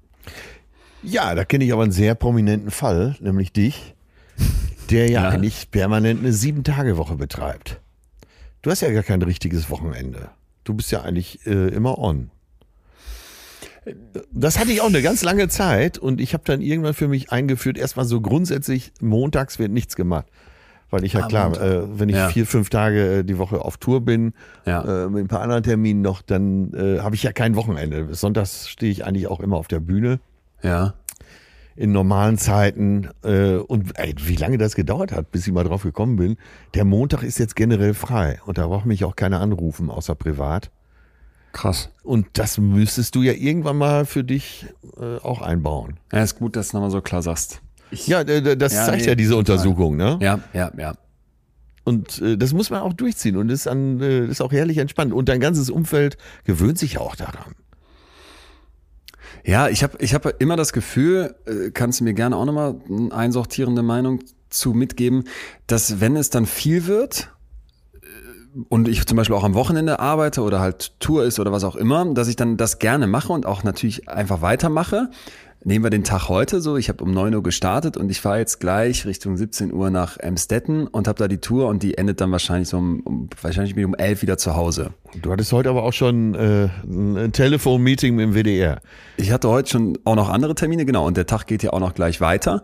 Ja, da kenne ich aber einen sehr prominenten Fall, nämlich dich, der ja, Ja. eigentlich permanent eine Sieben-Tage-Woche betreibt. Du hast ja gar kein richtiges Wochenende. Du bist ja eigentlich äh, immer on. Das hatte ich auch eine ganz lange Zeit und ich habe dann irgendwann für mich eingeführt, erstmal so grundsätzlich, montags wird nichts gemacht. Weil ich ja Ah, klar, äh, wenn ich Ja. vier, fünf Tage äh, die Woche auf Tour bin, Ja. äh, mit ein paar anderen Terminen noch, dann äh, habe ich ja kein Wochenende. Sonntags stehe ich eigentlich auch immer auf der Bühne Ja. in normalen Zeiten äh, und ey, wie lange das gedauert hat, bis ich mal drauf gekommen bin. Der Montag ist jetzt generell frei und da braucht mich auch keiner anrufen, außer privat. Krass. Und das müsstest du ja irgendwann mal für dich äh, auch einbauen. Ja, ist gut, dass du nochmal so klar sagst. Ich, Ja, das Ja, zeigt nee, ja diese total. Untersuchung, ne? ja, ja, ja. Und äh, das muss man auch durchziehen und ist, an, äh, ist auch herrlich entspannt. Und dein ganzes Umfeld gewöhnt sich ja auch daran. Ja, ich habe ich hab immer das Gefühl, äh, kannst du mir gerne auch nochmal eine einsortierende Meinung zu mitgeben, dass wenn es dann viel wird äh, und ich zum Beispiel auch am Wochenende arbeite oder halt Tour ist oder was auch immer, dass ich dann das gerne mache und auch natürlich einfach weitermache. Nehmen wir den Tag heute so, ich habe um 9 Uhr gestartet und ich fahre jetzt gleich Richtung 17 Uhr nach Emstetten und habe da die Tour und die endet dann wahrscheinlich so um, um wahrscheinlich bin ich um 11 wieder zu Hause. Du hattest heute aber auch schon äh, ein Telefon-Meeting mit dem WDR. Ich hatte heute schon auch noch andere Termine, genau, und der Tag geht ja auch noch gleich weiter.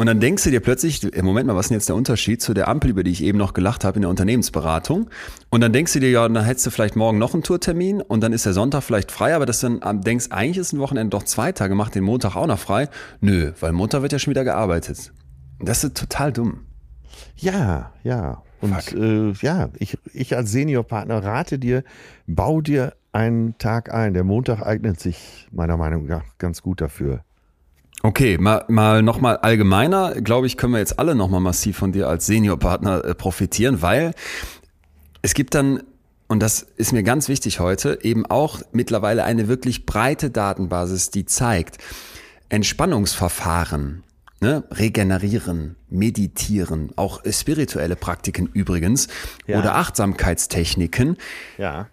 Und dann denkst du dir plötzlich, du, ey, Moment mal, was ist denn jetzt der Unterschied zu der Ampel, über die ich eben noch gelacht habe in der Unternehmensberatung? Und dann denkst du dir, ja, dann hättest du vielleicht morgen noch einen Tourtermin und dann ist der Sonntag vielleicht frei, aber dass du dann am- denkst, eigentlich ist ein Wochenende doch zwei Tage, mach den Montag auch noch frei. Nö, weil Montag wird ja schon wieder gearbeitet. Das ist total dumm. Ja, ja. Und äh, ja, ich, ich als Seniorpartner rate dir, bau dir einen Tag ein. Der Montag eignet sich meiner Meinung nach ganz gut dafür. Okay, mal, mal nochmal allgemeiner, glaube ich, können wir jetzt alle nochmal massiv von dir als Seniorpartner äh, profitieren, weil es gibt dann, und das ist mir ganz wichtig heute, eben auch mittlerweile eine wirklich breite Datenbasis, die zeigt, Entspannungsverfahren, ne, regenerieren, meditieren, auch spirituelle Praktiken übrigens Ja. oder Achtsamkeitstechniken, Ja.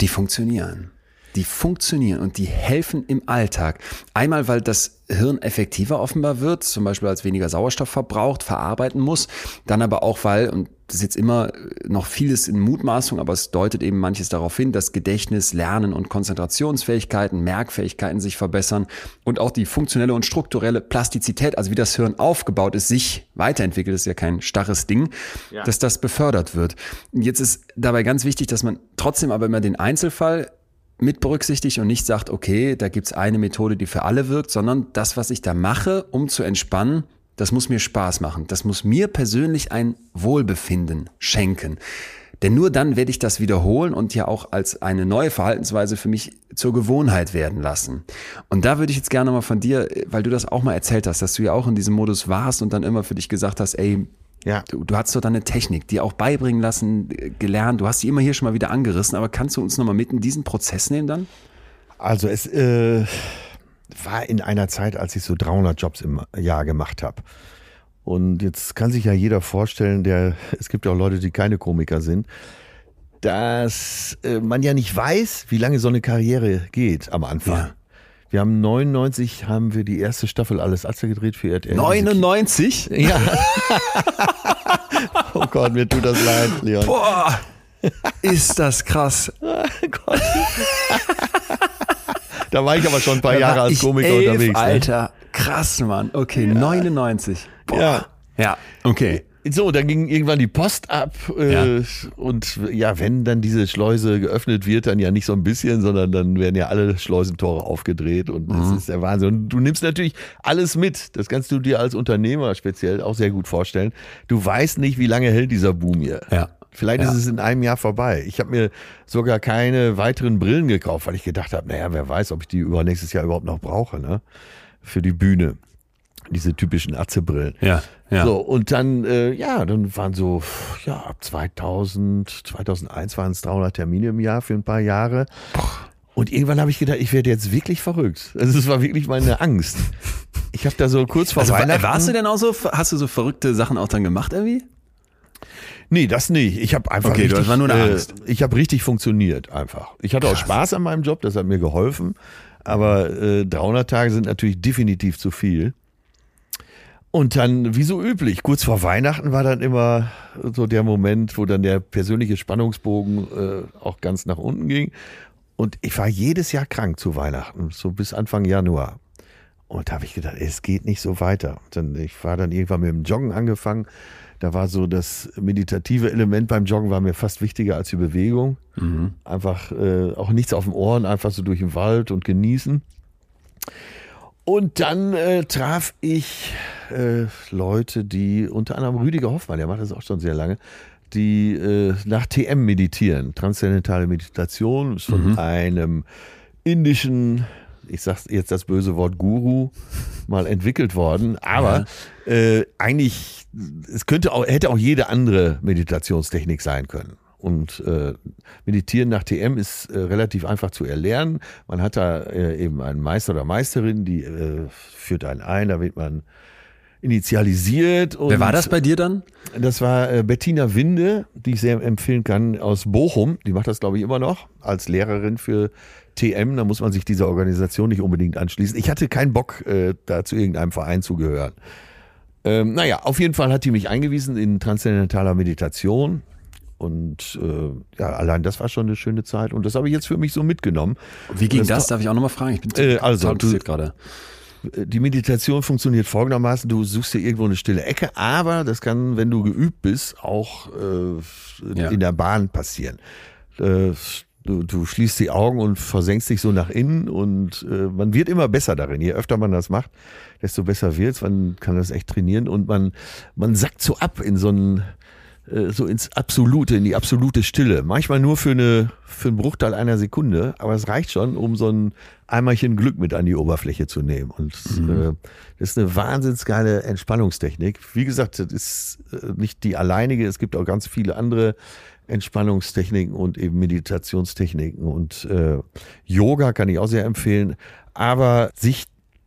die funktionieren. Die funktionieren und die helfen im Alltag. Einmal, weil das Hirn effektiver offenbar wird, zum Beispiel als weniger Sauerstoff verbraucht, verarbeiten muss. Dann aber auch, weil, und das ist jetzt immer noch vieles in Mutmaßung, aber es deutet eben manches darauf hin, dass Gedächtnis, Lernen und Konzentrationsfähigkeiten, Merkfähigkeiten sich verbessern und auch die funktionelle und strukturelle Plastizität, also wie das Hirn aufgebaut ist, sich weiterentwickelt, das ist ja kein starres Ding, ja. dass das befördert wird. Jetzt ist dabei ganz wichtig, dass man trotzdem aber immer den Einzelfall mit berücksichtigt und nicht sagt, okay, da gibt's eine Methode, die für alle wirkt, sondern das, was ich da mache, um zu entspannen, das muss mir Spaß machen. Das muss mir persönlich ein Wohlbefinden schenken. Denn nur dann werde ich das wiederholen und ja auch als eine neue Verhaltensweise für mich zur Gewohnheit werden lassen. Und da würde ich jetzt gerne mal von dir, weil du das auch mal erzählt hast, dass du ja auch in diesem Modus warst und dann immer für dich gesagt hast, ey, ja. Du, du hast doch deine Technik, die auch beibringen lassen, gelernt. Du hast die immer hier schon mal wieder angerissen, aber kannst du uns nochmal mit in diesen Prozess nehmen dann? Also es äh, war in einer Zeit, als ich so 300 Jobs im Jahr gemacht habe. Und jetzt kann sich ja jeder vorstellen, der, es gibt ja auch Leute, die keine Komiker sind, dass äh, man ja nicht weiß, wie lange so eine Karriere geht am Anfang. Ja. Wir haben 99 haben wir die erste Staffel alles Atze gedreht für RTL. 99? Ja. oh Gott, mir tut das leid, Leon. Boah, ist das krass. Oh da war ich aber schon ein paar Jahre als Komiker elf, unterwegs. Ne? Alter, krass, Mann. Okay, ja. 99. Boah. Ja. Ja, okay. So, dann ging irgendwann die Post ab äh, ja. und ja, wenn dann diese Schleuse geöffnet wird, dann ja nicht so ein bisschen, sondern dann werden ja alle Schleusentore aufgedreht und das mhm. ist der Wahnsinn. Und du nimmst natürlich alles mit. Das kannst du dir als Unternehmer speziell auch sehr gut vorstellen. Du weißt nicht, wie lange hält dieser Boom hier. Ja. Vielleicht ja. ist es in einem Jahr vorbei. Ich habe mir sogar keine weiteren Brillen gekauft, weil ich gedacht habe, naja, wer weiß, ob ich die übernächstes Jahr überhaupt noch brauche, ne? Für die Bühne diese typischen Atzebrillen. Ja, ja. So, und dann, äh, ja, dann waren so, ja, ab 2000, 2001 waren es 300 Termine im Jahr für ein paar Jahre. Und irgendwann habe ich gedacht, ich werde jetzt wirklich verrückt. Also es war wirklich meine Angst. Ich habe da so kurz vor also, Weihnachten... Warst du denn auch so, hast du so verrückte Sachen auch dann gemacht irgendwie? Nee, das nicht. Ich habe einfach okay, richtig, das war nur eine äh, Angst. ich habe richtig funktioniert einfach. Ich hatte Krass. auch Spaß an meinem Job, das hat mir geholfen. Aber äh, 300 Tage sind natürlich definitiv zu viel. Und dann, wie so üblich, kurz vor Weihnachten war dann immer so der Moment, wo dann der persönliche Spannungsbogen äh, auch ganz nach unten ging. Und ich war jedes Jahr krank zu Weihnachten, so bis Anfang Januar. Und da habe ich gedacht, es geht nicht so weiter. Dann, ich war dann irgendwann mit dem Joggen angefangen. Da war so das meditative Element beim Joggen war mir fast wichtiger als die Bewegung. Mhm. Einfach äh, auch nichts auf dem Ohren, einfach so durch den Wald und genießen. Und dann äh, traf ich äh, Leute, die unter anderem Rüdiger Hoffmann, der macht das auch schon sehr lange, die äh, nach TM meditieren. Transzendentale Meditation ist von mhm. einem indischen, ich sag's jetzt das böse Wort Guru, mal entwickelt worden. Aber ja. äh, eigentlich, es könnte auch, hätte auch jede andere Meditationstechnik sein können. Und äh, Meditieren nach TM ist äh, relativ einfach zu erlernen. Man hat da äh, eben einen Meister oder Meisterin, die äh, führt einen ein, da wird man initialisiert. Wer war das bei dir dann? Das war äh, Bettina Winde, die ich sehr empfehlen kann, aus Bochum. Die macht das, glaube ich, immer noch als Lehrerin für TM. Da muss man sich dieser Organisation nicht unbedingt anschließen. Ich hatte keinen Bock, äh, da zu irgendeinem Verein zu gehören. Ähm, naja, auf jeden Fall hat die mich eingewiesen in transzendentaler Meditation. Und äh, ja, allein das war schon eine schöne Zeit. Und das habe ich jetzt für mich so mitgenommen. Wie ging das? das? Darf ich auch nochmal fragen? Ich bin äh, also, du, gerade. Die Meditation funktioniert folgendermaßen: Du suchst dir irgendwo eine stille Ecke, aber das kann, wenn du geübt bist, auch äh, ja. in der Bahn passieren. Äh, du, du schließt die Augen und versenkst dich so nach innen und äh, man wird immer besser darin. Je öfter man das macht, desto besser wird's. Man kann das echt trainieren und man, man sackt so ab in so einen äh, so ins Absolute, in die absolute Stille. Manchmal nur für, eine, für einen Bruchteil einer Sekunde, aber es reicht schon, um so ein Eimerchen Glück mit an die Oberfläche zu nehmen. Und mhm. äh, das ist eine wahnsinns geile Entspannungstechnik. Wie gesagt, das ist äh, nicht die alleinige, es gibt auch ganz viele andere Entspannungstechniken und eben Meditationstechniken. Und äh, Yoga kann ich auch sehr empfehlen. Aber sich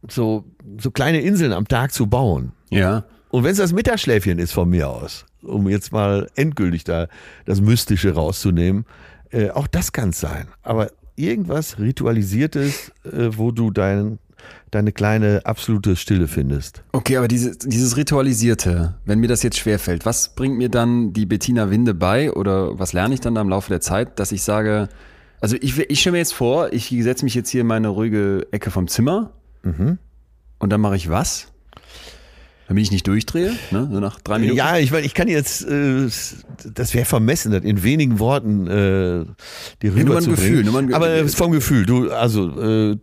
so, so kleine Inseln am Tag zu bauen. Ja. Und wenn es das Mittagsschläfchen ist von mir aus, um jetzt mal endgültig da das Mystische rauszunehmen. Äh, auch das kann es sein. Aber irgendwas Ritualisiertes, äh, wo du dein deine kleine absolute Stille findest. Okay, aber diese, dieses Ritualisierte, wenn mir das jetzt schwerfällt, was bringt mir dann die Bettina Winde bei oder was lerne ich dann da im Laufe der Zeit, dass ich sage, also ich, ich stelle mir jetzt vor, ich setze mich jetzt hier in meine ruhige Ecke vom Zimmer und dann mache ich was? Damit ich nicht durchdrehe, ne? so nach drei Minuten. Ja, ich meine, ich kann jetzt, äh, das wäre vermessen, das in wenigen Worten äh, dir rüber ein zu Gefühl, bringen. nur mal ein Ge- Aber es ist vom Gefühl. Du, also, äh,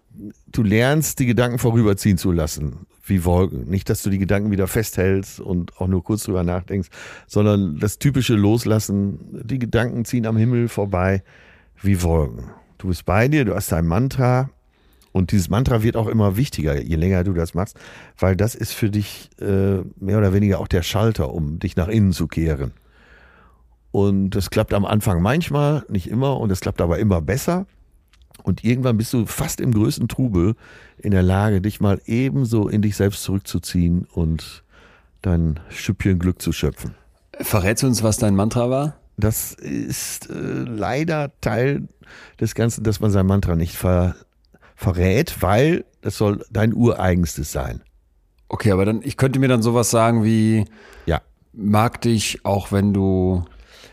du lernst, die Gedanken vorüberziehen zu lassen, wie Wolken. Nicht, dass du die Gedanken wieder festhältst und auch nur kurz drüber nachdenkst, sondern das typische Loslassen. Die Gedanken ziehen am Himmel vorbei wie Wolken. Du bist bei dir, du hast dein Mantra. Und dieses Mantra wird auch immer wichtiger, je länger du das machst, weil das ist für dich äh, mehr oder weniger auch der Schalter, um dich nach innen zu kehren. Und das klappt am Anfang manchmal, nicht immer, und es klappt aber immer besser. Und irgendwann bist du fast im größten Trubel in der Lage, dich mal ebenso in dich selbst zurückzuziehen und dein Schüppchen Glück zu schöpfen. Verrätst du uns, was dein Mantra war? Das ist äh, leider Teil des Ganzen, dass man sein Mantra nicht ver, verrät, weil das soll dein ureigenstes sein. Okay, aber dann, ich könnte mir dann sowas sagen wie, Ja. mag dich, auch wenn du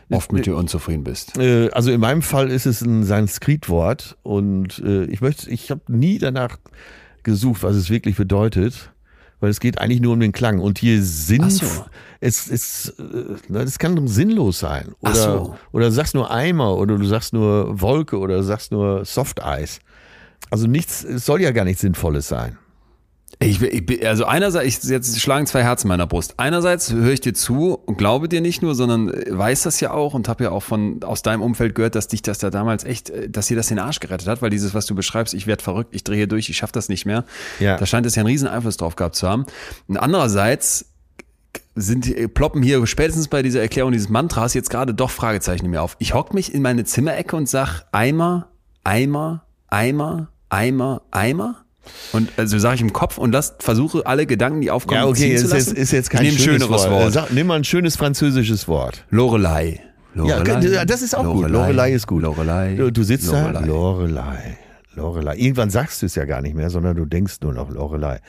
oft mit dir unzufrieden bist. Äh, also in meinem Fall ist es ein Sanskrit-Wort und äh, ich möchte, ich habe nie danach gesucht, was es wirklich bedeutet, weil es geht eigentlich nur um den Klang und hier Sinn, so. es ist, äh, das kann sinnlos sein oder so. oder du sagst nur Eimer oder du sagst nur Wolke oder du sagst nur Softeis. Also nichts, es soll ja gar nichts Sinnvolles sein. Ich, ich, also einerseits, ich, jetzt schlagen zwei Herzen in meiner Brust. Einerseits höre ich dir zu und glaube dir nicht nur, sondern weiß das ja auch und habe ja auch von aus deinem Umfeld gehört, dass dich das da damals echt, äh, dass dir das den Arsch gerettet hat, weil dieses, was du beschreibst, ich werde verrückt, ich drehe hier durch, ich schaffe das nicht mehr. Ja. Da scheint es ja einen riesen Einfluss drauf gehabt zu haben. Und andererseits sind, äh, ploppen hier spätestens bei dieser Erklärung dieses Mantras jetzt gerade doch Fragezeichen in mir auf. Ich hock mich in meine Zimmerecke und sag Eimer, Eimer, Eimer, Eimer, Eimer. Und also sage ich im Kopf und lass, versuche alle Gedanken, die aufkommen, Ja, okay, ziehen ist zu jetzt, lassen. ist jetzt kein ich schönes schöneres Wort. Wort. Sag, nimm mal ein schönes französisches Wort. Lorelei. Lorelei. Ja, das ist auch gut. Lorelei ist gut. Lorelei. Du, du sitzt Lorelei. da, Lorelei, Lorelei. Irgendwann sagst du es ja gar nicht mehr, sondern du denkst nur noch Lorelei.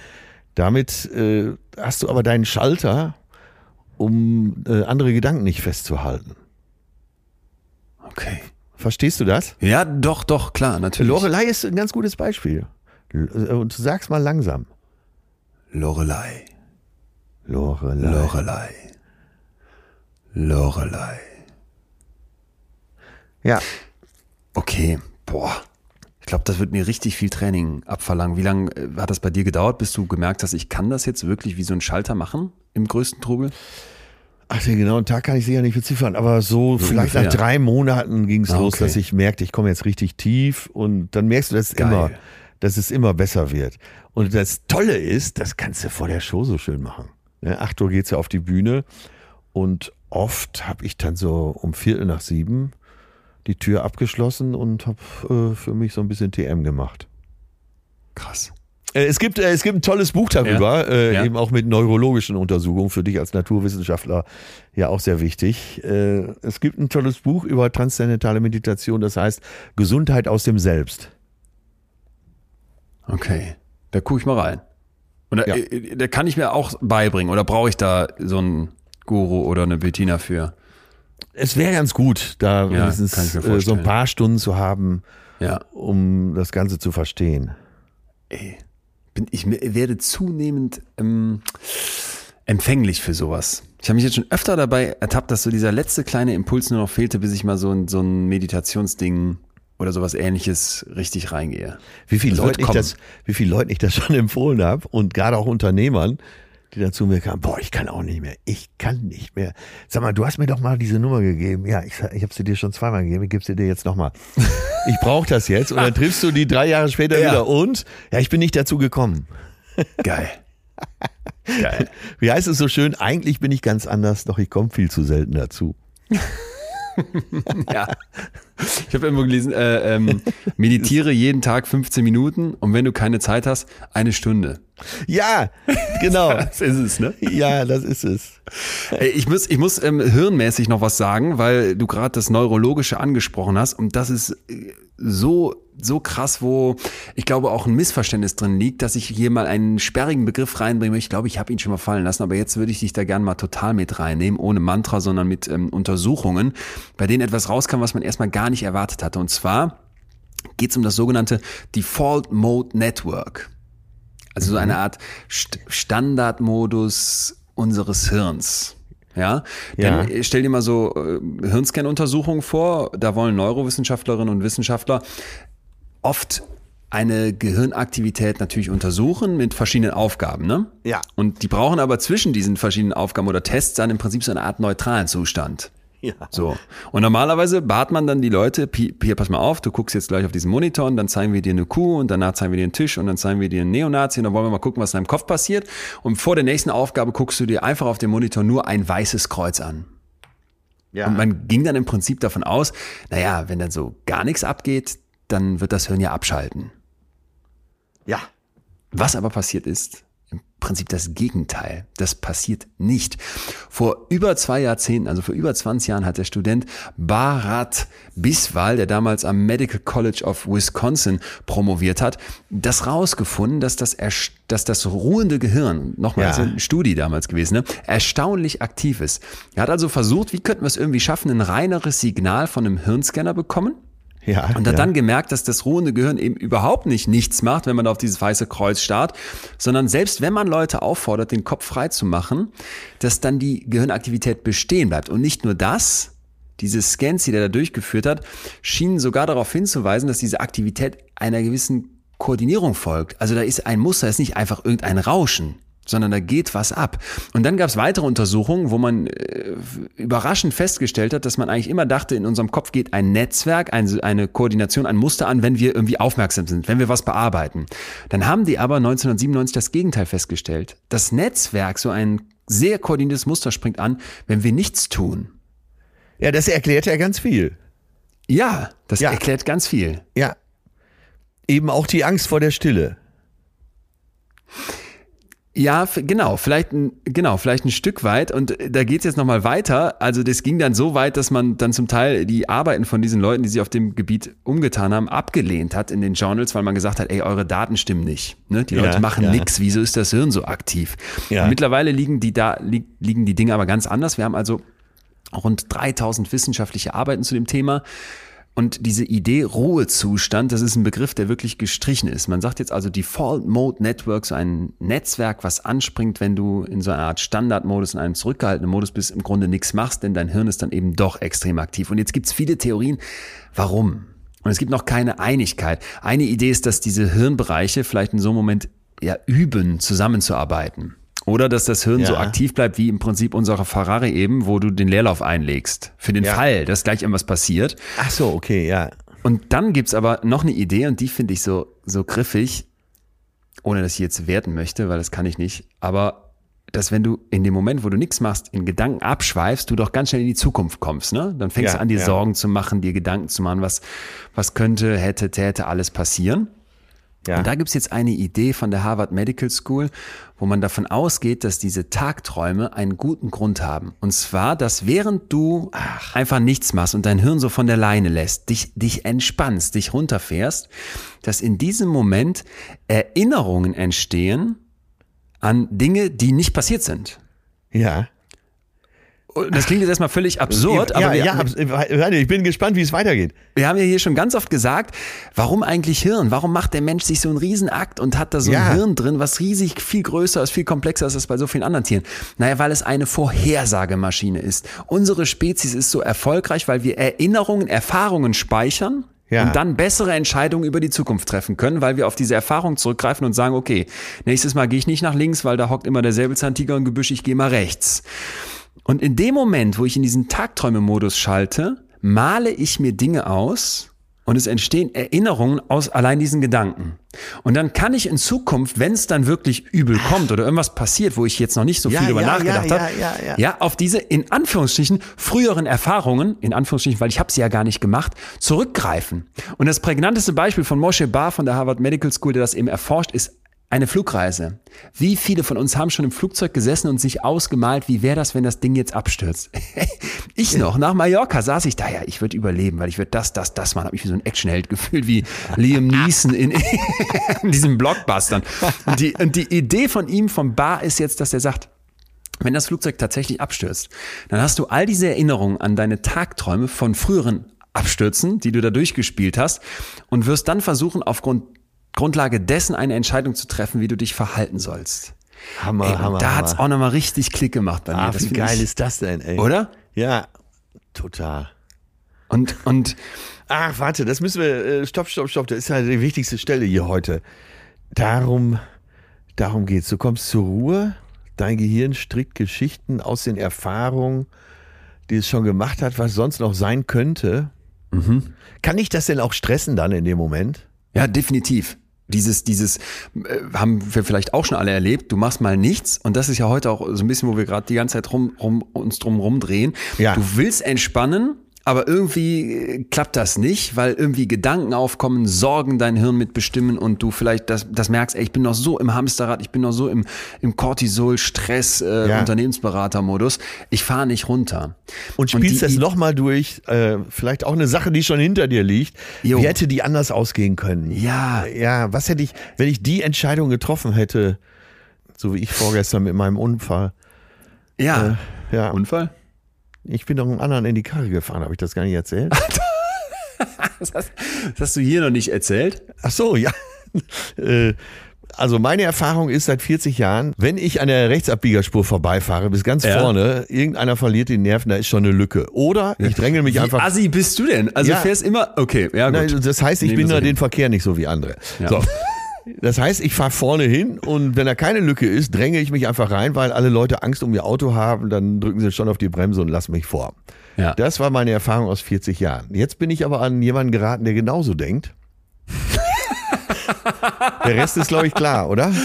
Damit äh, hast du aber deinen Schalter, um äh, andere Gedanken nicht festzuhalten. Okay. Verstehst du das? Ja, doch, doch, klar, natürlich. Lorelei ist ein ganz gutes Beispiel. Und du sagst mal langsam. Lorelei. Lorelei. Lorelei. Lorelei. Ja. Okay, boah. Ich glaube, das wird mir richtig viel Training abverlangen. Wie lange äh, hat das bei dir gedauert, bis du gemerkt hast, ich kann das jetzt wirklich wie so ein Schalter machen im größten Trubel? Ach, den genauen Tag kann ich sicher nicht beziffern, aber so, vielleicht nach ungefähr. drei Monaten ging es Ah, los, okay. dass ich merkte, ich komme jetzt richtig tief und dann merkst du, dass es Geil. immer, dass es immer besser wird. Und das Tolle ist, das kannst du vor der Show so schön machen. Ne, acht Uhr geht's ja auf die Bühne und oft habe ich dann so um Viertel nach sieben die Tür abgeschlossen und habe äh, für mich so ein bisschen TM gemacht. Krass. Äh, Es gibt, äh, es gibt ein tolles Buch darüber, Äh, Ja. eben auch mit neurologischen Untersuchungen, für dich als Naturwissenschaftler ja auch sehr wichtig. Äh, es gibt ein tolles Buch über transzendentale Meditation, das heißt Gesundheit aus dem Selbst. Okay. Da gucke ich mal rein. Und da, Ja. äh, da kann ich mir auch beibringen oder brauche ich da so einen Guru oder eine Bettina für? Es wäre ganz gut, da Ja, wenigstens so ein paar Stunden zu haben, Ja. um das Ganze zu verstehen. Ey, bin, ich werde zunehmend ähm, empfänglich für sowas. Ich habe mich jetzt schon öfter dabei ertappt, dass so dieser letzte kleine Impuls nur noch fehlte, bis ich mal so ein, so ein Meditationsding oder sowas ähnliches richtig reingehe. Wie viele wird Leute ich das, wie viele Leuten ich das schon empfohlen habe und gerade auch Unternehmern, die dann zu mir kamen, boah, ich kann auch nicht mehr, ich kann nicht mehr. Sag mal, du hast mir doch mal diese Nummer gegeben. Ja, ich, ich habe sie dir schon zweimal gegeben, ich gebe sie dir jetzt nochmal. Ich brauche das jetzt und dann triffst du die drei Jahre später Ja. wieder und ja, ich bin nicht dazu gekommen. Geil. Geil. Wie heißt es so schön? Eigentlich bin ich ganz anders, doch ich komme viel zu selten dazu. Ja. Ich habe irgendwo gelesen, äh, ähm, meditiere jeden Tag 15 Minuten und wenn du keine Zeit hast, eine Stunde. Ja, genau. Das ist es, ne? ja, das ist es. Ich muss, ich muss ähm, hirnmäßig noch was sagen, weil du gerade das Neurologische angesprochen hast und das ist äh, so so krass, wo ich glaube auch ein Missverständnis drin liegt, dass ich hier mal einen sperrigen Begriff reinbringe. Ich glaube, ich habe ihn schon mal fallen lassen, aber jetzt würde ich dich da gerne mal total mit reinnehmen, ohne Mantra, sondern mit ähm, Untersuchungen, bei denen etwas rauskam, was man erstmal gar nicht erwartet hatte. Und zwar geht es um das sogenannte Default Mode Network. Also so eine Art St Standardmodus unseres Hirns. Ja, Ja. denn stell dir mal so äh, Hirnscan-Untersuchungen vor, da wollen Neurowissenschaftlerinnen und Wissenschaftler oft eine Gehirnaktivität natürlich untersuchen mit verschiedenen Aufgaben, ne? Ja. Und die brauchen aber zwischen diesen verschiedenen Aufgaben oder Tests dann im Prinzip so eine Art neutralen Zustand. Ja. So. Und normalerweise bat man dann die Leute, Pi- hier, pass mal auf, du guckst jetzt gleich auf diesen Monitor und dann zeigen wir dir eine Kuh und danach zeigen wir dir einen Tisch und dann zeigen wir dir einen Neonazi und dann wollen wir mal gucken, was in deinem Kopf passiert. Und vor der nächsten Aufgabe guckst du dir einfach auf dem Monitor nur ein weißes Kreuz an. Ja. Und man ging dann im Prinzip davon aus, naja, wenn dann so gar nichts abgeht, dann wird das Hirn ja abschalten. ja. Was aber passiert ist, im Prinzip das Gegenteil. Das passiert nicht. Vor über zwei Jahrzehnten, also vor über 20 Jahren, hat der Student Bharat Biswal, der damals am Medical College of Wisconsin promoviert hat, das rausgefunden, dass das, dass das ruhende Gehirn, nochmal, Ja. eine Studie damals gewesen, ne, erstaunlich aktiv ist. Er hat also versucht, wie könnten wir es irgendwie schaffen, ein reineres Signal von einem Hirnscanner bekommen? Ja. Und hat ja. dann gemerkt, dass das ruhende Gehirn eben überhaupt nicht nichts macht, wenn man auf dieses weiße Kreuz starrt, sondern selbst wenn man Leute auffordert, den Kopf frei zu machen, dass dann die Gehirnaktivität bestehen bleibt. Und nicht nur das, diese Scans, die der da durchgeführt hat, schienen sogar darauf hinzuweisen, dass diese Aktivität einer gewissen Koordinierung folgt. Also da ist ein Muster, ist nicht einfach irgendein Rauschen, sondern da geht was ab. Und dann gab es weitere Untersuchungen, wo man äh, überraschend festgestellt hat, dass man eigentlich immer dachte, in unserem Kopf geht ein Netzwerk, ein, eine Koordination, ein Muster an, wenn wir irgendwie aufmerksam sind, wenn wir was bearbeiten. Dann haben die aber 1997 das Gegenteil festgestellt. Das Netzwerk, so ein sehr koordiniertes Muster springt an, wenn wir nichts tun. ja, das erklärt ja ganz viel. Ja, das Ja. erklärt ganz viel. Ja. Eben auch die Angst vor der Stille. Ja, genau, vielleicht ein, genau, vielleicht ein Stück weit. Und da geht's jetzt nochmal weiter. Also das ging dann so weit, dass man dann zum Teil die Arbeiten von diesen Leuten, die sich auf dem Gebiet umgetan haben, abgelehnt hat in den Journals, weil man gesagt hat, ey, eure Daten stimmen nicht. Ne? Die Ja, Leute machen ja. nix. Wieso ist das Hirn so aktiv? Ja. Mittlerweile liegen die, da, li liegen die Dinge aber ganz anders. Wir haben also rund 3000 wissenschaftliche Arbeiten zu dem Thema. Und diese Idee Ruhezustand, das ist ein Begriff, der wirklich gestrichen ist. Man sagt jetzt also Default Mode Network, so ein Netzwerk, was anspringt, wenn du in so einer Art Standardmodus, in einem zurückgehaltenen Modus bist, im Grunde nichts machst, denn dein Hirn ist dann eben doch extrem aktiv. Und jetzt gibt's viele Theorien, warum. Und es gibt noch keine Einigkeit. Eine Idee ist, dass diese Hirnbereiche vielleicht in so einem Moment ja üben, zusammenzuarbeiten. Oder dass das Hirn Ja. so aktiv bleibt wie im Prinzip unsere Ferrari eben, wo du den Leerlauf einlegst. Für den Ja. Fall, dass gleich irgendwas passiert. Ach so, okay, ja. Und dann gibt's aber noch eine Idee und die finde ich so, so griffig, ohne dass ich jetzt werten möchte, weil das kann ich nicht. Aber dass wenn du in dem Moment, wo du nichts machst, in Gedanken abschweifst, du doch ganz schnell in die Zukunft kommst. Ne? Dann fängst Ja, du an, dir. Sorgen zu machen, dir Gedanken zu machen, was, was könnte, hätte, täte alles passieren. Ja. Und da gibt's jetzt eine Idee von der Harvard Medical School, wo man davon ausgeht, dass diese Tagträume einen guten Grund haben. Und zwar, dass während du einfach nichts machst und dein Hirn so von der Leine lässt, dich, dich entspannst, dich runterfährst, dass in diesem Moment Erinnerungen entstehen an Dinge, die nicht passiert sind. ja. Das klingt jetzt erstmal völlig absurd, aber ja, wir, ja, abs- warte, ich bin gespannt, wie es weitergeht. Wir haben ja hier schon ganz oft gesagt, warum eigentlich Hirn? Warum macht der Mensch sich so einen Riesenakt und hat da so Ja. ein Hirn drin, was riesig viel größer ist, viel komplexer ist als bei so vielen anderen Tieren? Naja, weil es eine Vorhersagemaschine ist. Unsere Spezies ist so erfolgreich, weil wir Erinnerungen, Erfahrungen speichern Ja. und dann bessere Entscheidungen über die Zukunft treffen können, weil wir auf diese Erfahrung zurückgreifen und sagen, okay, nächstes Mal gehe ich nicht nach links, weil da hockt immer der Säbelzahntiger im Gebüsch, ich gehe mal rechts. Und in dem Moment, wo ich in diesen Tagträume-Modus schalte, male ich mir Dinge aus und es entstehen Erinnerungen aus allein diesen Gedanken. Und dann kann ich in Zukunft, wenn es dann wirklich übel kommt oder irgendwas passiert, wo ich jetzt noch nicht so Ja, viel darüber ja, nachgedacht ja, habe, ja, ja, ja. ja, auf diese in Anführungsstrichen früheren Erfahrungen, in Anführungsstrichen, weil ich habe sie ja gar nicht gemacht, zurückgreifen. Und das prägnanteste Beispiel von Moshe Bar von der Harvard Medical School, der das eben erforscht, ist eine Flugreise. Wie viele von uns haben schon im Flugzeug gesessen und sich ausgemalt, wie wäre das, wenn das Ding jetzt abstürzt? ich noch, nach Mallorca saß ich da, ja, ich würde überleben, weil ich würde das, das, das machen. Habe mich wie so ein Actionheld gefühlt, wie Liam Neeson in, in diesen Blockbustern. Und die, und die Idee von ihm, vom Bar, ist jetzt, dass er sagt, wenn das Flugzeug tatsächlich abstürzt, dann hast du all diese Erinnerungen an deine Tagträume von früheren Abstürzen, die du da durchgespielt hast und wirst dann versuchen, aufgrund Grundlage dessen eine Entscheidung zu treffen, wie du dich verhalten sollst. Hammer, ey, Hammer. Da hat's auch nochmal richtig Klick gemacht bei mir. Ah, wie geil ich, ist das denn, ey? Oder? Ja, total. Und, und Ach, warte, das müssen wir. Äh, stopp, stopp, stopp. Das ist ja die wichtigste Stelle hier heute. Darum, darum geht's. Du kommst zur Ruhe. Dein Gehirn strickt Geschichten aus den Erfahrungen, die es schon gemacht hat, was sonst noch sein könnte. Kann ich das denn auch stressen dann in dem Moment? ja, definitiv. Dieses, dieses äh, haben wir vielleicht auch schon alle erlebt. Du machst mal nichts und das ist ja heute auch so ein bisschen, wo wir gerade die ganze Zeit rum, rum, uns drum rumdrehen. Ja. Du willst entspannen, aber irgendwie äh, klappt das nicht, weil irgendwie Gedanken aufkommen, Sorgen dein Hirn mitbestimmen und du vielleicht das, das merkst, ey, ich bin noch so im Hamsterrad, ich bin noch so im, im Cortisol, Stress, äh, Ja. Unternehmensberater-Modus. Ich fahre nicht runter. Und spielst die- das nochmal durch, äh, vielleicht auch eine Sache, die schon hinter dir liegt. Jo. Wie hätte die anders ausgehen können? Ja. Ja, was hätte ich, wenn ich die Entscheidung getroffen hätte, so wie ich vorgestern mit meinem Unfall. Ja. Äh, ja, Unfall? Ich bin doch einen anderen in die Karre gefahren, habe ich das gar nicht erzählt? Das hast, das hast du hier noch nicht erzählt? Ach so, ja. Äh, Also meine Erfahrung ist seit 40 Jahren, wenn ich an der Rechtsabbiegerspur vorbeifahre, bis ganz Ja. vorne, irgendeiner verliert die Nerven, da ist schon eine Lücke. Oder ich dränge mich Wie einfach assi bist du denn? Also Ja. du fährst immer, okay, ja gut. Nein, das heißt, ich Nehmen bin da den. Verkehr nicht so wie andere. Ja. So. Das heißt, ich fahre vorne hin und wenn da keine Lücke ist, dränge ich mich einfach rein, weil alle Leute Angst um ihr Auto haben, dann drücken sie schon auf die Bremse und lassen mich vor. Ja. Das war meine Erfahrung aus 40 Jahren. Jetzt bin ich aber an jemanden geraten, der genauso denkt. Der Rest ist, glaube ich, klar, oder?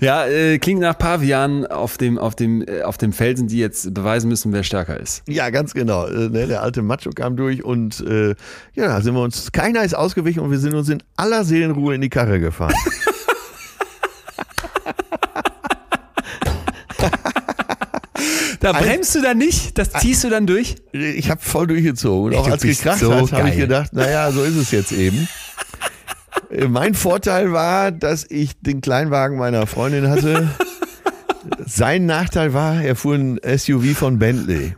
Ja, äh, klingt nach Pavian auf dem, auf, dem, äh, auf dem Felsen, die jetzt beweisen müssen, wer stärker ist. Ja, ganz genau. Äh, ne, der alte Macho kam durch und äh, ja, da sind wir uns, keiner ist ausgewichen und wir sind uns in aller Seelenruhe in die Karre gefahren. Da bremst du dann nicht? Das ziehst du dann durch? Ich habe voll durchgezogen. Und auch als bist gekracht so hat, habe ich gedacht, naja, so ist es jetzt eben. Mein Vorteil war, dass ich den Kleinwagen meiner Freundin hatte. Sein Nachteil war, er fuhr ein SUV von Bentley.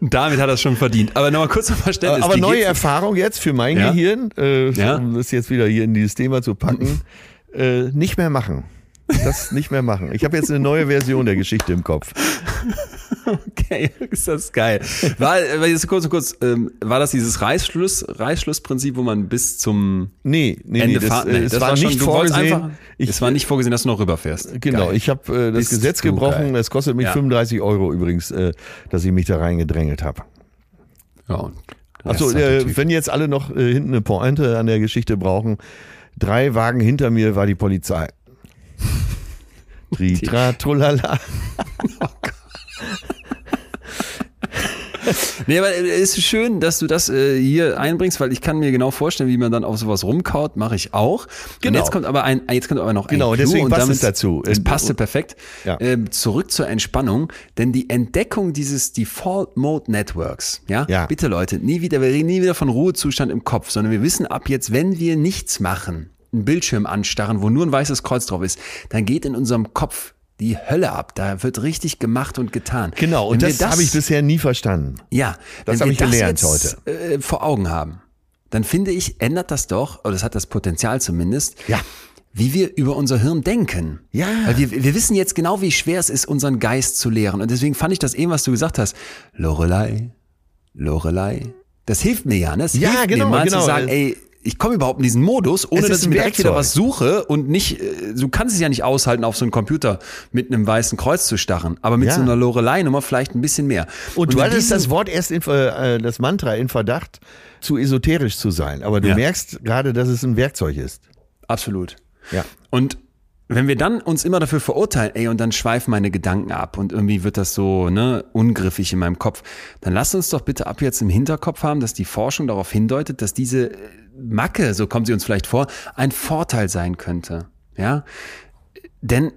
Damit hat er es schon verdient. Aber nochmal kurz zum Verständnis. Aber neue Erfahrung jetzt für mein Ja? Gehirn, äh, Ja? um das jetzt wieder hier in dieses Thema zu packen, äh, nicht mehr machen. Das nicht mehr machen. Ich habe jetzt eine neue Version der Geschichte im Kopf. Okay, ist das geil. War, aber jetzt kurz, kurz, ähm, war das dieses Reißschluss, Reißschlussprinzip, wo man bis zum Nee, nee, Ende nee, das, fahren? äh, es war schon- nicht vorgesehen. Einfach, Ich- es war nicht vorgesehen, dass du noch rüberfährst. Genau, Geil. ich habe äh, das Bist Gesetz gebrochen. Es kostet mich Ja. 35 Euro übrigens, äh, dass ich mich da reingedrängelt habe. Ja, Achso, das äh, wenn jetzt alle noch äh, hinten eine Pointe an der Geschichte brauchen, drei Wagen hinter mir war die Polizei. Tritra, trullala. Nee, aber es ist schön, dass du das äh, hier einbringst, weil ich kann mir genau vorstellen, wie man dann auf sowas rumkaut, mache ich auch. Genau. Und jetzt kommt aber ein, jetzt kommt aber noch Genau, ein Clou deswegen und passt damit, es dazu. Es Äh, passte perfekt. Ja. Ähm, zurück zur Entspannung, denn die Entdeckung dieses Default Mode Networks, ja, Ja. bitte Leute, nie wieder, wir reden nie wieder von Ruhezustand im Kopf, sondern wir wissen ab jetzt, wenn wir nichts machen, einen Bildschirm anstarren, wo nur ein weißes Kreuz drauf ist, dann geht in unserem Kopf die Hölle ab. Da wird richtig gemacht und getan. Genau, und wir das, habe ich bisher nie verstanden. ja, Das wenn hab wir ich gelernt jetzt, Äh, vor Augen haben, dann finde ich, ändert das doch, oder es hat das Potenzial zumindest, Ja. wie wir über unser Hirn denken. Ja. Weil wir, wir wissen jetzt genau, wie schwer es ist, unseren Geist zu lehren. Und deswegen fand ich das eben, was du gesagt hast. Lorelei, Lorelei. Das hilft mir ja, ne? Es Ja, hilft genau, mir mal genau. zu sagen, ey, ich komme überhaupt in diesen Modus, ohne dass ich mir direkt wieder was suche und nicht, äh, du kannst es ja nicht aushalten, auf so einen Computer mit einem weißen Kreuz zu starren, aber mit Ja. so einer Lorelei-Nummer vielleicht ein bisschen mehr. Und, du in hattest das Wort erst in, Ver- äh, das Mantra in Verdacht, zu esoterisch zu sein. Aber du Ja. merkst gerade, dass es ein Werkzeug ist. Absolut. Ja. Und wenn wir dann uns immer dafür verurteilen, ey, und dann schweifen meine Gedanken ab und irgendwie wird das so, ne, ungriffig in meinem Kopf, dann lass uns doch bitte ab jetzt im Hinterkopf haben, dass die Forschung darauf hindeutet, dass diese Macke, so kommt sie uns vielleicht vor, ein Vorteil sein könnte. Ja? Denn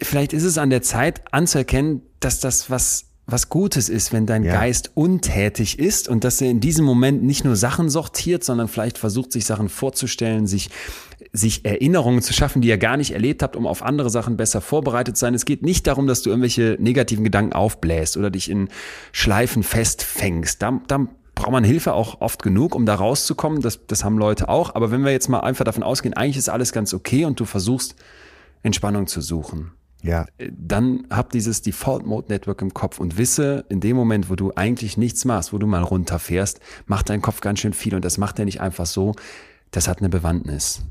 vielleicht ist es an der Zeit anzuerkennen, dass das was was Gutes ist, wenn dein ja. Geist untätig ist und dass er in diesem Moment nicht nur Sachen sortiert, sondern vielleicht versucht, sich Sachen vorzustellen, sich, sich Erinnerungen zu schaffen, die ihr gar nicht erlebt habt, um auf andere Sachen besser vorbereitet zu sein. Es geht nicht darum, dass du irgendwelche negativen Gedanken aufbläst oder dich in Schleifen festfängst. Da, da braucht man Hilfe auch oft genug, um da rauszukommen. Das, das haben Leute auch. Aber wenn wir jetzt mal einfach davon ausgehen, eigentlich ist alles ganz okay und du versuchst, Entspannung zu suchen ja. Dann hab dieses Default Mode Network im Kopf und wisse, in dem Moment, wo du eigentlich nichts machst, wo du mal runterfährst, macht dein Kopf ganz schön viel und das macht er nicht einfach so. Das hat eine Bewandtnis.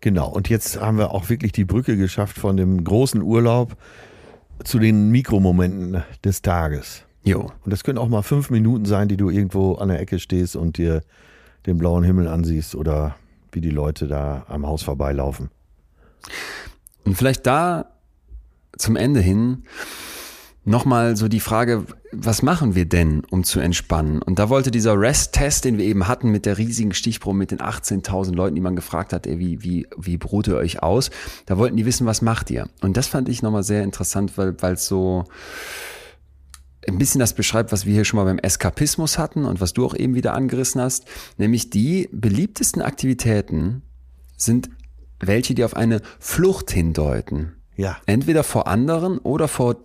Genau. Und jetzt haben wir auch wirklich die Brücke geschafft von dem großen Urlaub zu den Mikromomenten des Tages. Jo. Und das können auch mal fünf Minuten sein, die du irgendwo an der Ecke stehst und dir den blauen Himmel ansiehst oder wie die Leute da am Haus vorbeilaufen. Und vielleicht da zum Ende hin nochmal so die Frage, was machen wir denn, um zu entspannen? Und da wollte dieser REST-Test, den wir eben hatten mit der riesigen Stichprobe mit den 18.000 Leuten, die man gefragt hat, ey, wie, wie, wie beruht ihr euch aus? Da wollten die wissen, was macht ihr? Und das fand ich nochmal sehr interessant, weil es so ein bisschen das beschreibt, was wir hier schon mal beim Eskapismus hatten und was du auch eben wieder angerissen hast, nämlich die beliebtesten Aktivitäten sind welche, die auf eine Flucht hindeuten. Ja. Entweder vor anderen oder vor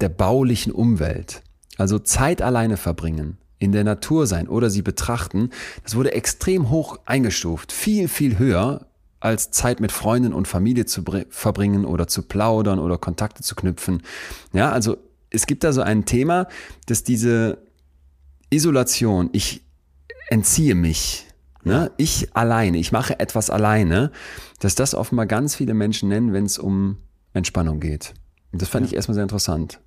der baulichen Umwelt. Also Zeit alleine verbringen, in der Natur sein oder sie betrachten, das wurde extrem hoch eingestuft. Viel, viel höher als Zeit mit Freunden und Familie zu verbringen oder zu plaudern oder Kontakte zu knüpfen. Ja, also es gibt da so ein Thema, dass diese Isolation, ich entziehe mich, ne? ich alleine, ich mache etwas alleine, dass das offenbar ganz viele Menschen nennen, wenn es um Entspannung geht. Das fand ja. ich erstmal sehr interessant.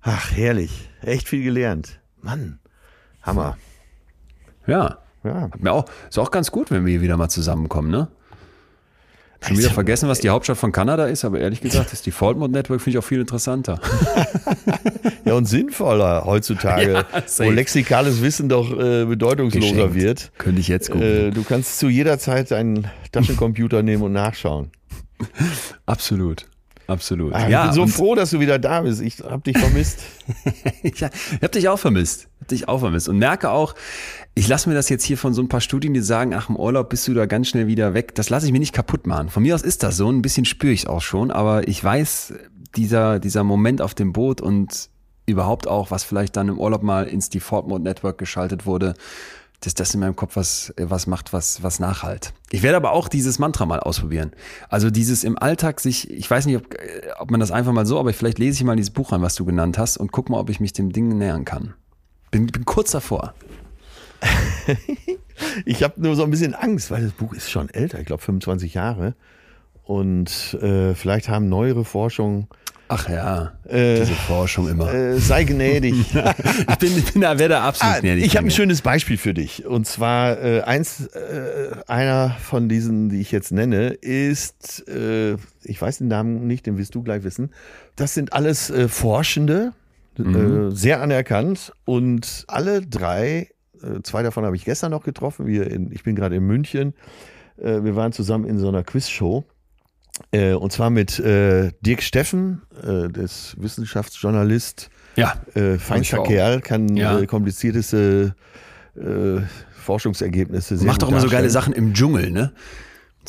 Ach, herrlich. Echt viel gelernt. Mann, Hammer. Ja. Ja. Hat mir auch, ist auch ganz gut, wenn wir hier wieder mal zusammenkommen, ne? Schon wieder vergessen, was die Hauptstadt von Kanada ist, aber ehrlich gesagt, das Default Mode Network finde ich auch viel interessanter. ja, und sinnvoller heutzutage, ja, wo lexikales Wissen doch äh, bedeutungsloser Geschenkt. wird. Könnte ich jetzt gucken. Äh, du kannst zu jeder Zeit deinen Taschencomputer nehmen und nachschauen. Absolut. Absolut. Ah, ja, ich bin so froh, dass du wieder da bist. Ich habe dich vermisst. ich habe dich auch vermisst. Hab dich auch vermisst. Und merke auch, ich lasse mir das jetzt hier von so ein paar Studien, die sagen, ach, im Urlaub bist du da ganz schnell wieder weg. Das lasse ich mir nicht kaputt machen. Von mir aus ist das so. Ein bisschen spüre ich auch schon. Aber ich weiß, dieser, dieser Moment auf dem Boot und überhaupt auch, was vielleicht dann im Urlaub mal ins Default Mode Network geschaltet wurde, dass das in meinem Kopf was, was macht, was, was nachhalt. Ich werde aber auch dieses Mantra mal ausprobieren. Also dieses im Alltag sich, ich weiß nicht, ob, ob man das einfach mal so, aber vielleicht lese ich mal dieses Buch an, was du genannt hast und guck mal, ob ich mich dem Ding nähern kann. Bin, bin kurz davor. ich habe nur so ein bisschen Angst, weil das Buch ist schon älter, ich glaube 25 Jahre. Und äh, vielleicht haben neuere Forschungen Ach ja, äh, diese Forschung immer. Äh, sei gnädig. ich bin, ich bin da, werde da absolut ah, gnädig. Ich habe ein schönes Beispiel für dich. Und zwar äh, eins, äh, einer von diesen, die ich jetzt nenne, ist, äh, ich weiß den Namen nicht, den wirst du gleich wissen. Das sind alles äh, Forschende, mhm. sehr anerkannt. Und alle drei, zwei davon habe ich gestern noch getroffen. In, ich bin gerade in München. wir waren zusammen in so einer Quizshow. Äh, und zwar mit äh, Dirk Steffen, äh, des Wissenschaftsjournalist. Ja. Äh, feinster Kerl, kann ja. äh, komplizierteste äh, Forschungsergebnisse sehr Macht doch immer so geile Sachen im Dschungel, ne?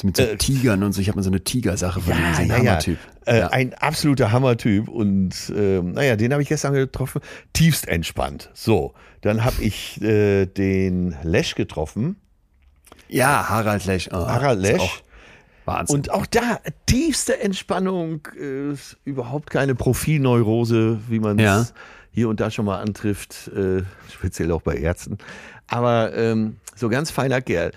mit so äh, Tigern und so. Ich habe mal so eine Tigersache von ja, ihm. Ja, Hammertyp. Ja. Äh, ein absoluter Hammertyp. Und äh, naja, den habe ich gestern getroffen. Tiefst entspannt. So, dann habe ich äh, den Lesch getroffen. Ja, Harald Lesch. Oh, Harald Lesch. Wahnsinn. Und auch da tiefste Entspannung, äh, überhaupt keine Profilneurose, wie man es ja. hier und da schon mal antrifft, äh, speziell auch bei Ärzten. Aber ähm, so ganz feiner Kerl.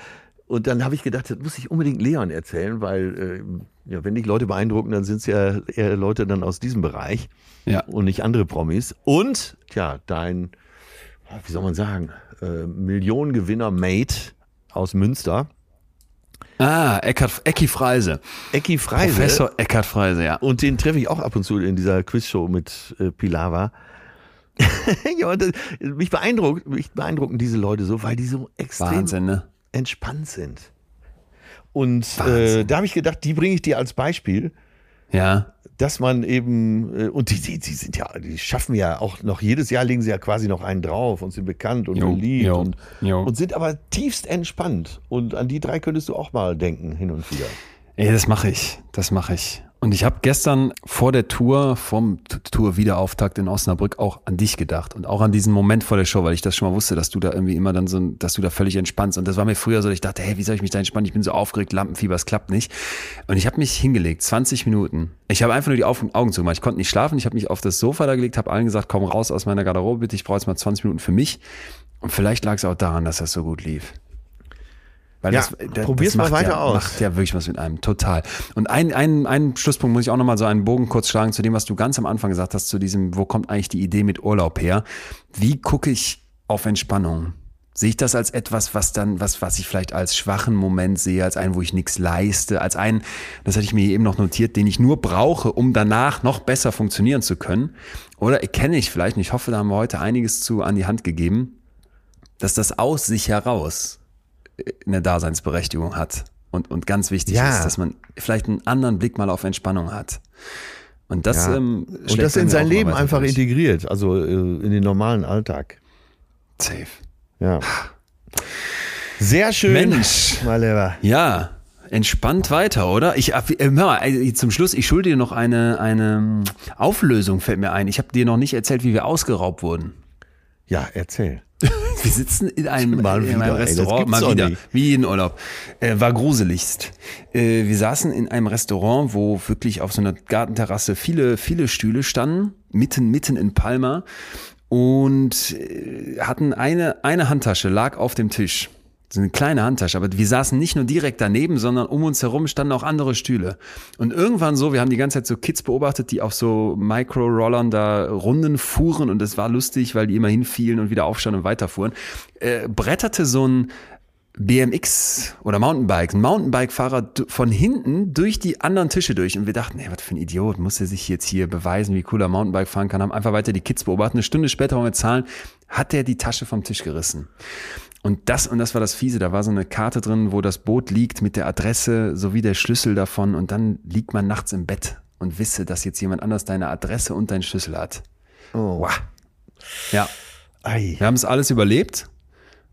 Und dann habe ich gedacht, das muss ich unbedingt Leon erzählen, weil äh, ja, wenn dich Leute beeindrucken, dann sind es ja eher Leute dann aus diesem Bereich ja. und nicht andere Promis. Und ja, dein, wie soll man sagen, äh, Millionengewinner Mate aus Münster Ah, Eckhard, Ecki Freise. Ecki Freise. Professor Eckhard Freise, ja. Und den treffe ich auch ab und zu in dieser Quizshow mit äh, Pilava. ja, und, äh, mich, beeindruckt, mich beeindrucken diese Leute so, weil die so extrem Wahnsinn, ne? entspannt sind. Und äh, da habe ich gedacht, die bringe ich dir als Beispiel, Ja. dass man eben, äh, und die, die, die sind ja, die schaffen ja auch noch, jedes Jahr legen sie ja quasi noch einen drauf und sind bekannt und Jo, beliebt jo, und, jo. und sind aber tiefst entspannt. Und an die drei könntest du auch mal denken, hin und wieder. Ey, das mache ich. Das mache ich. Und ich habe gestern vor der Tour, vom Tour-Wiederauftakt in Osnabrück auch an dich gedacht und auch an diesen Moment vor der Show, weil ich das schon mal wusste, dass du da irgendwie immer dann so, dass du da völlig entspannst. Und das war mir früher so, ich dachte, hey, wie soll ich mich da entspannen? Ich bin so aufgeregt, Lampenfieber, es klappt nicht. Und ich habe mich hingelegt, 20 Minuten. Ich habe einfach nur die Augen zugemacht. Ich konnte nicht schlafen. Ich habe mich auf das Sofa da gelegt, habe allen gesagt, komm raus aus meiner Garderobe, bitte. Ich brauche jetzt mal 20 Minuten für mich. Und vielleicht lag es auch daran, dass das so gut lief. Weil Ja, probier's mal macht weiter ja, aus. Macht ja wirklich was mit einem, total. Und ein, ein, ein Schlusspunkt muss ich auch nochmal so einen Bogen kurz schlagen zu dem, was du ganz am Anfang gesagt hast, zu diesem, wo kommt eigentlich die Idee mit Urlaub her? Wie gucke ich auf Entspannung? Sehe ich das als etwas, was dann, was, was ich vielleicht als schwachen Moment sehe, als einen, wo ich nichts leiste, als einen, das hatte ich mir eben noch notiert, den ich nur brauche, um danach noch besser funktionieren zu können? Oder erkenne ich vielleicht, und ich hoffe, da haben wir heute einiges zu an die Hand gegeben, dass das aus sich heraus eine Daseinsberechtigung hat und, und ganz wichtig Ja. ist, dass man vielleicht einen anderen Blick mal auf Entspannung hat. Und das, Ja. ähm, Und das in sein mal Leben einfach durch. integriert, also äh, in den normalen Alltag. Safe. Ja. Sehr schön. Mensch. Mein Lieber. Ja, entspannt weiter, oder? Ich, äh, hör mal, äh, zum Schluss, ich schulde dir noch eine, eine ähm, Auflösung, fällt mir ein. Ich habe dir noch nicht erzählt, wie wir ausgeraubt wurden. Ja, erzähl. Wir sitzen in einem, Mal in einem Restaurant, mal wieder, wie jeden Urlaub. Äh, war gruseligst. Äh, wir saßen in einem Restaurant, wo wirklich auf so einer Gartenterrasse viele, viele Stühle standen, mitten, mitten in Palma und äh, hatten eine, eine Handtasche, lag auf dem Tisch. So eine kleine Handtasche, aber wir saßen nicht nur direkt daneben, sondern um uns herum standen auch andere Stühle. Und irgendwann so, wir haben die ganze Zeit so Kids beobachtet, die auf so Micro-Rollern da Runden fuhren und es war lustig, weil die immer hinfielen und wieder aufstanden und weiterfuhren. Äh, bretterte so ein BMX oder Mountainbike, ein Mountainbike-Fahrer von hinten durch die anderen Tische durch. Und wir dachten, ey, was für ein Idiot, muss er sich jetzt hier beweisen, wie cool er Mountainbike fahren kann. Haben einfach weiter die Kids beobachtet. Eine Stunde später wollen wir zahlen, hat der die Tasche vom Tisch gerissen. Und das, und das war das Fiese, da war so eine Karte drin, wo das Boot liegt mit der Adresse sowie der Schlüssel davon. Und dann liegt man nachts im Bett und wisse, dass jetzt jemand anders deine Adresse und deinen Schlüssel hat. Oh. Wow. Ja, Ei. wir haben es alles überlebt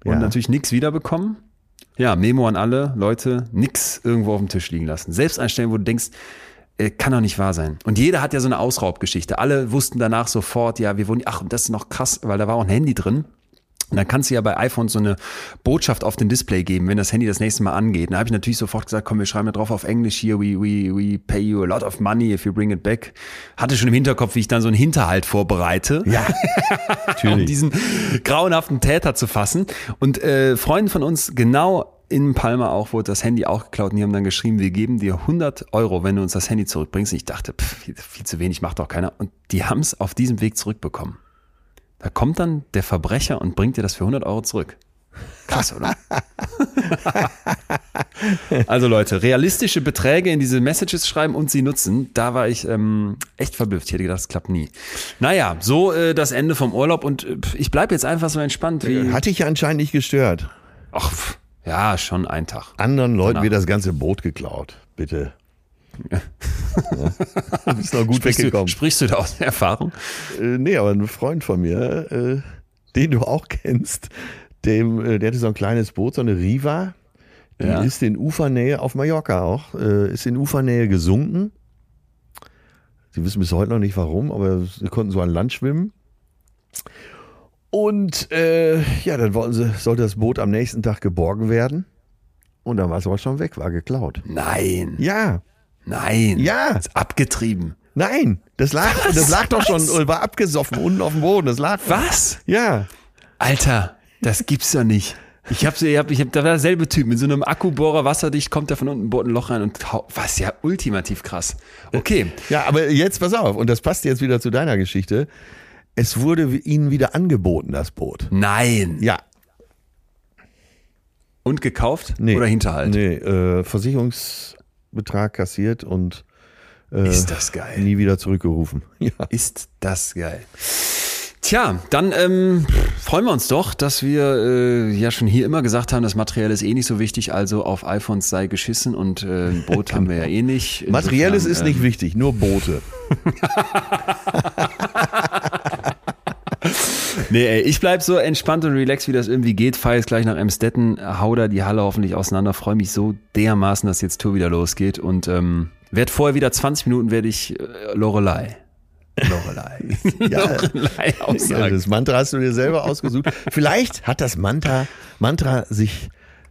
und Ja. natürlich nichts wiederbekommen. Ja, Memo an alle Leute, nix irgendwo auf dem Tisch liegen lassen. Selbst einstellen, wo du denkst, kann doch nicht wahr sein. Und jeder hat ja so eine Ausraubgeschichte. Alle wussten danach sofort, ja, wir wurden, ach, und das ist noch krass, weil da war auch ein Handy drin. Und dann kannst du ja bei iPhone so eine Botschaft auf den Display geben, wenn das Handy das nächste Mal angeht. Da habe ich natürlich sofort gesagt, komm, wir schreiben da drauf auf Englisch hier, we, we, we pay you a lot of money if you bring it back. Hatte schon im Hinterkopf, wie ich dann so einen Hinterhalt vorbereite Ja, um natürlich. diesen grauenhaften Täter zu fassen. Und äh, Freunden von uns, genau in Palma auch, wurde das Handy auch geklaut und die haben dann geschrieben, wir geben dir 100 Euro, wenn du uns das Handy zurückbringst. Und ich dachte, pff, viel, viel zu wenig, macht doch keiner. Und die haben es auf diesem Weg zurückbekommen. Da kommt dann der Verbrecher und bringt dir das für 100 Euro zurück. Krass, oder? also Leute, realistische Beträge in diese Messages schreiben und sie nutzen, da war ich ähm, echt verblüfft. Ich hätte gedacht, das klappt nie. Naja, so äh, das Ende vom Urlaub und äh, ich bleibe jetzt einfach so entspannt wie... Hat dich ja anscheinend nicht gestört. Ach, pff, ja, schon ein Tag. Anderen Leuten Danach. wird das ganze Boot geklaut. Bitte. Ja. Du bist noch gut Sprichst du, weggekommen. sprichst du da aus Erfahrung? Äh, nee, aber ein Freund von mir, äh, den du auch kennst, dem, äh, der hatte so ein kleines Boot, so eine Riva. Die Ja. ist in Ufernähe, auf Mallorca auch, äh, ist in Ufernähe gesunken. Sie wissen bis heute noch nicht warum, aber sie konnten so an Land schwimmen. Und äh, ja, dann wollten sie, sollte das Boot am nächsten Tag geborgen werden. Und dann war es aber schon weg, war geklaut. Nein, Ja, nein. Ja. Ist abgetrieben. nein, das lag, Was? das lag doch schon, Was? war abgesoffen unten auf dem Boden. Das lag. Was? Ja. Alter, das gibt's doch nicht. Ich hab, ich hab, ich hab, da war derselbe Typ, mit so einem Akkubohrer wasserdicht, kommt der von unten, bohrt ein Loch rein und was ja ultimativ krass. Okay. Ja, aber jetzt pass auf, und das passt jetzt wieder zu deiner Geschichte. Es wurde ihnen wieder angeboten, das Boot. Nein. Ja. Und gekauft Nee. oder Hinterhalt? Nee, äh, Versicherungsbetrag kassiert und äh, Ist das geil. nie wieder zurückgerufen. Ja. Ist das geil. Tja, dann ähm, freuen wir uns doch, dass wir äh, ja schon hier immer gesagt haben, das Materiell ist eh nicht so wichtig, also auf iPhones sei geschissen und äh, ein Boot haben wir ja eh nicht. Insofern, Materielles ist nicht ähm, wichtig, nur Boote. Nee, ey, ich bleib so entspannt und relaxed, wie das irgendwie geht. Fahr jetzt gleich nach Emstetten, hau da die Halle hoffentlich auseinander. Freue mich so dermaßen, dass jetzt Tour wieder losgeht und ähm, werd vorher wieder 20 Minuten werde ich äh, Lorelei. Lorelei. Ja. Lorelei Ja, das Mantra hast du dir selber ausgesucht. Vielleicht hat das Mantra, Mantra sich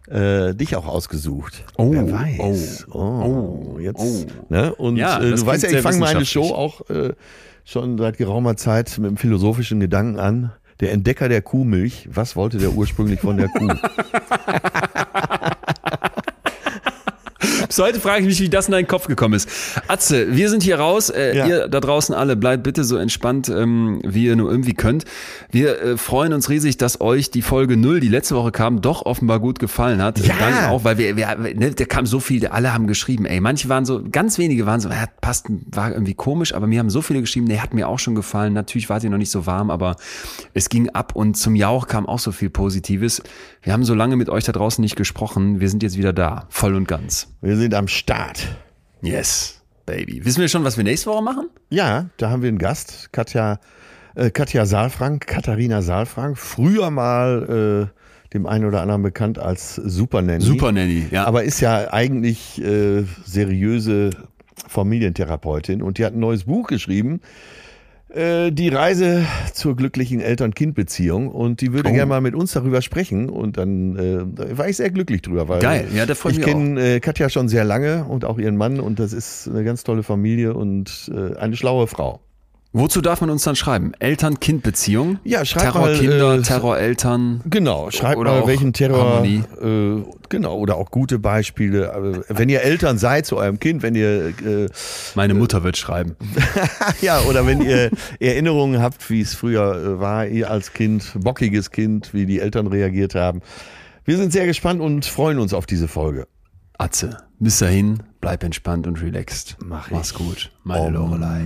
äh, dich auch ausgesucht. Oh, Wer weiß. Oh, oh, jetzt. oh. Ne? Und Ja, äh, du weißt ja, ich fange meine. Show auch äh, schon seit geraumer Zeit mit dem philosophischen Gedanken an. Der Entdecker der Kuhmilch. Was wollte der ursprünglich von der Kuh? Bis heute frage ich mich, wie das in deinen Kopf gekommen ist. Atze, wir sind hier raus. Äh, Ja. Ihr da draußen alle, bleibt bitte so entspannt, ähm, wie ihr nur irgendwie könnt. Wir äh, freuen uns riesig, dass euch die Folge 0, die letzte Woche kam, doch offenbar gut gefallen hat. Ja. Danke auch, weil wir, wir ne, da kam so viel, alle haben geschrieben, ey, manche waren so, ganz wenige waren so, ja, passt, war irgendwie komisch, aber mir haben so viele geschrieben, nee, hat mir auch schon gefallen. Natürlich war sie noch nicht so warm, aber es ging ab und zum Jauch kam auch so viel Positives. Wir haben so lange mit euch da draußen nicht gesprochen. Wir sind jetzt wieder da, voll und ganz. Wir sind am Start. Yes, baby. Wissen wir schon, was wir nächste Woche machen? Ja, da haben wir einen Gast, Katja, äh, Katja Saalfrank, Katharina Saalfrank, früher mal äh, dem einen oder anderen bekannt als Super Nanny. Super Nanny, ja. Aber ist ja eigentlich äh, seriöse Familientherapeutin und die hat ein neues Buch geschrieben. Äh, die Reise zur glücklichen Eltern-Kind-Beziehung und die würde Oh. gerne mal mit uns darüber sprechen und dann äh, war ich sehr glücklich drüber, weil Geil, ja, da freut ich mich kenne äh, Katja schon sehr lange und auch ihren Mann und das ist eine ganz tolle Familie und äh, eine schlaue Frau. Wozu darf man uns dann schreiben? Eltern-Kind-Beziehung? Ja, schreibt Terrorkinder, mal, äh, Terroreltern. Genau, schreibt Oder mal welchen Terror, Harmonie. äh, genau, oder auch gute Beispiele. Aber wenn ihr Eltern seid zu eurem Kind, wenn ihr äh, Meine Mutter wird schreiben. ja, oder wenn ihr Erinnerungen habt, wie es früher äh, war, ihr als Kind, bockiges Kind, wie die Eltern reagiert haben. Wir sind sehr gespannt und freuen uns auf diese Folge. Atze, bis dahin, bleib entspannt und relaxed. Mach Mach's ich. gut. Meine Om. Lorelei.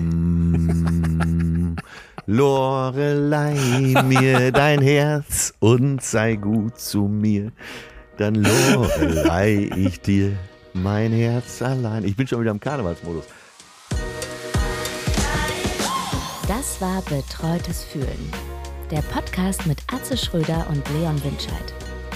Lorelei, mir dein Herz und sei gut zu mir. Dann Lorelei ich dir mein Herz allein. Ich bin schon wieder im Karnevalsmodus. Das war Betreutes Fühlen. Der Podcast mit Atze Schröder und Leon Winscheid.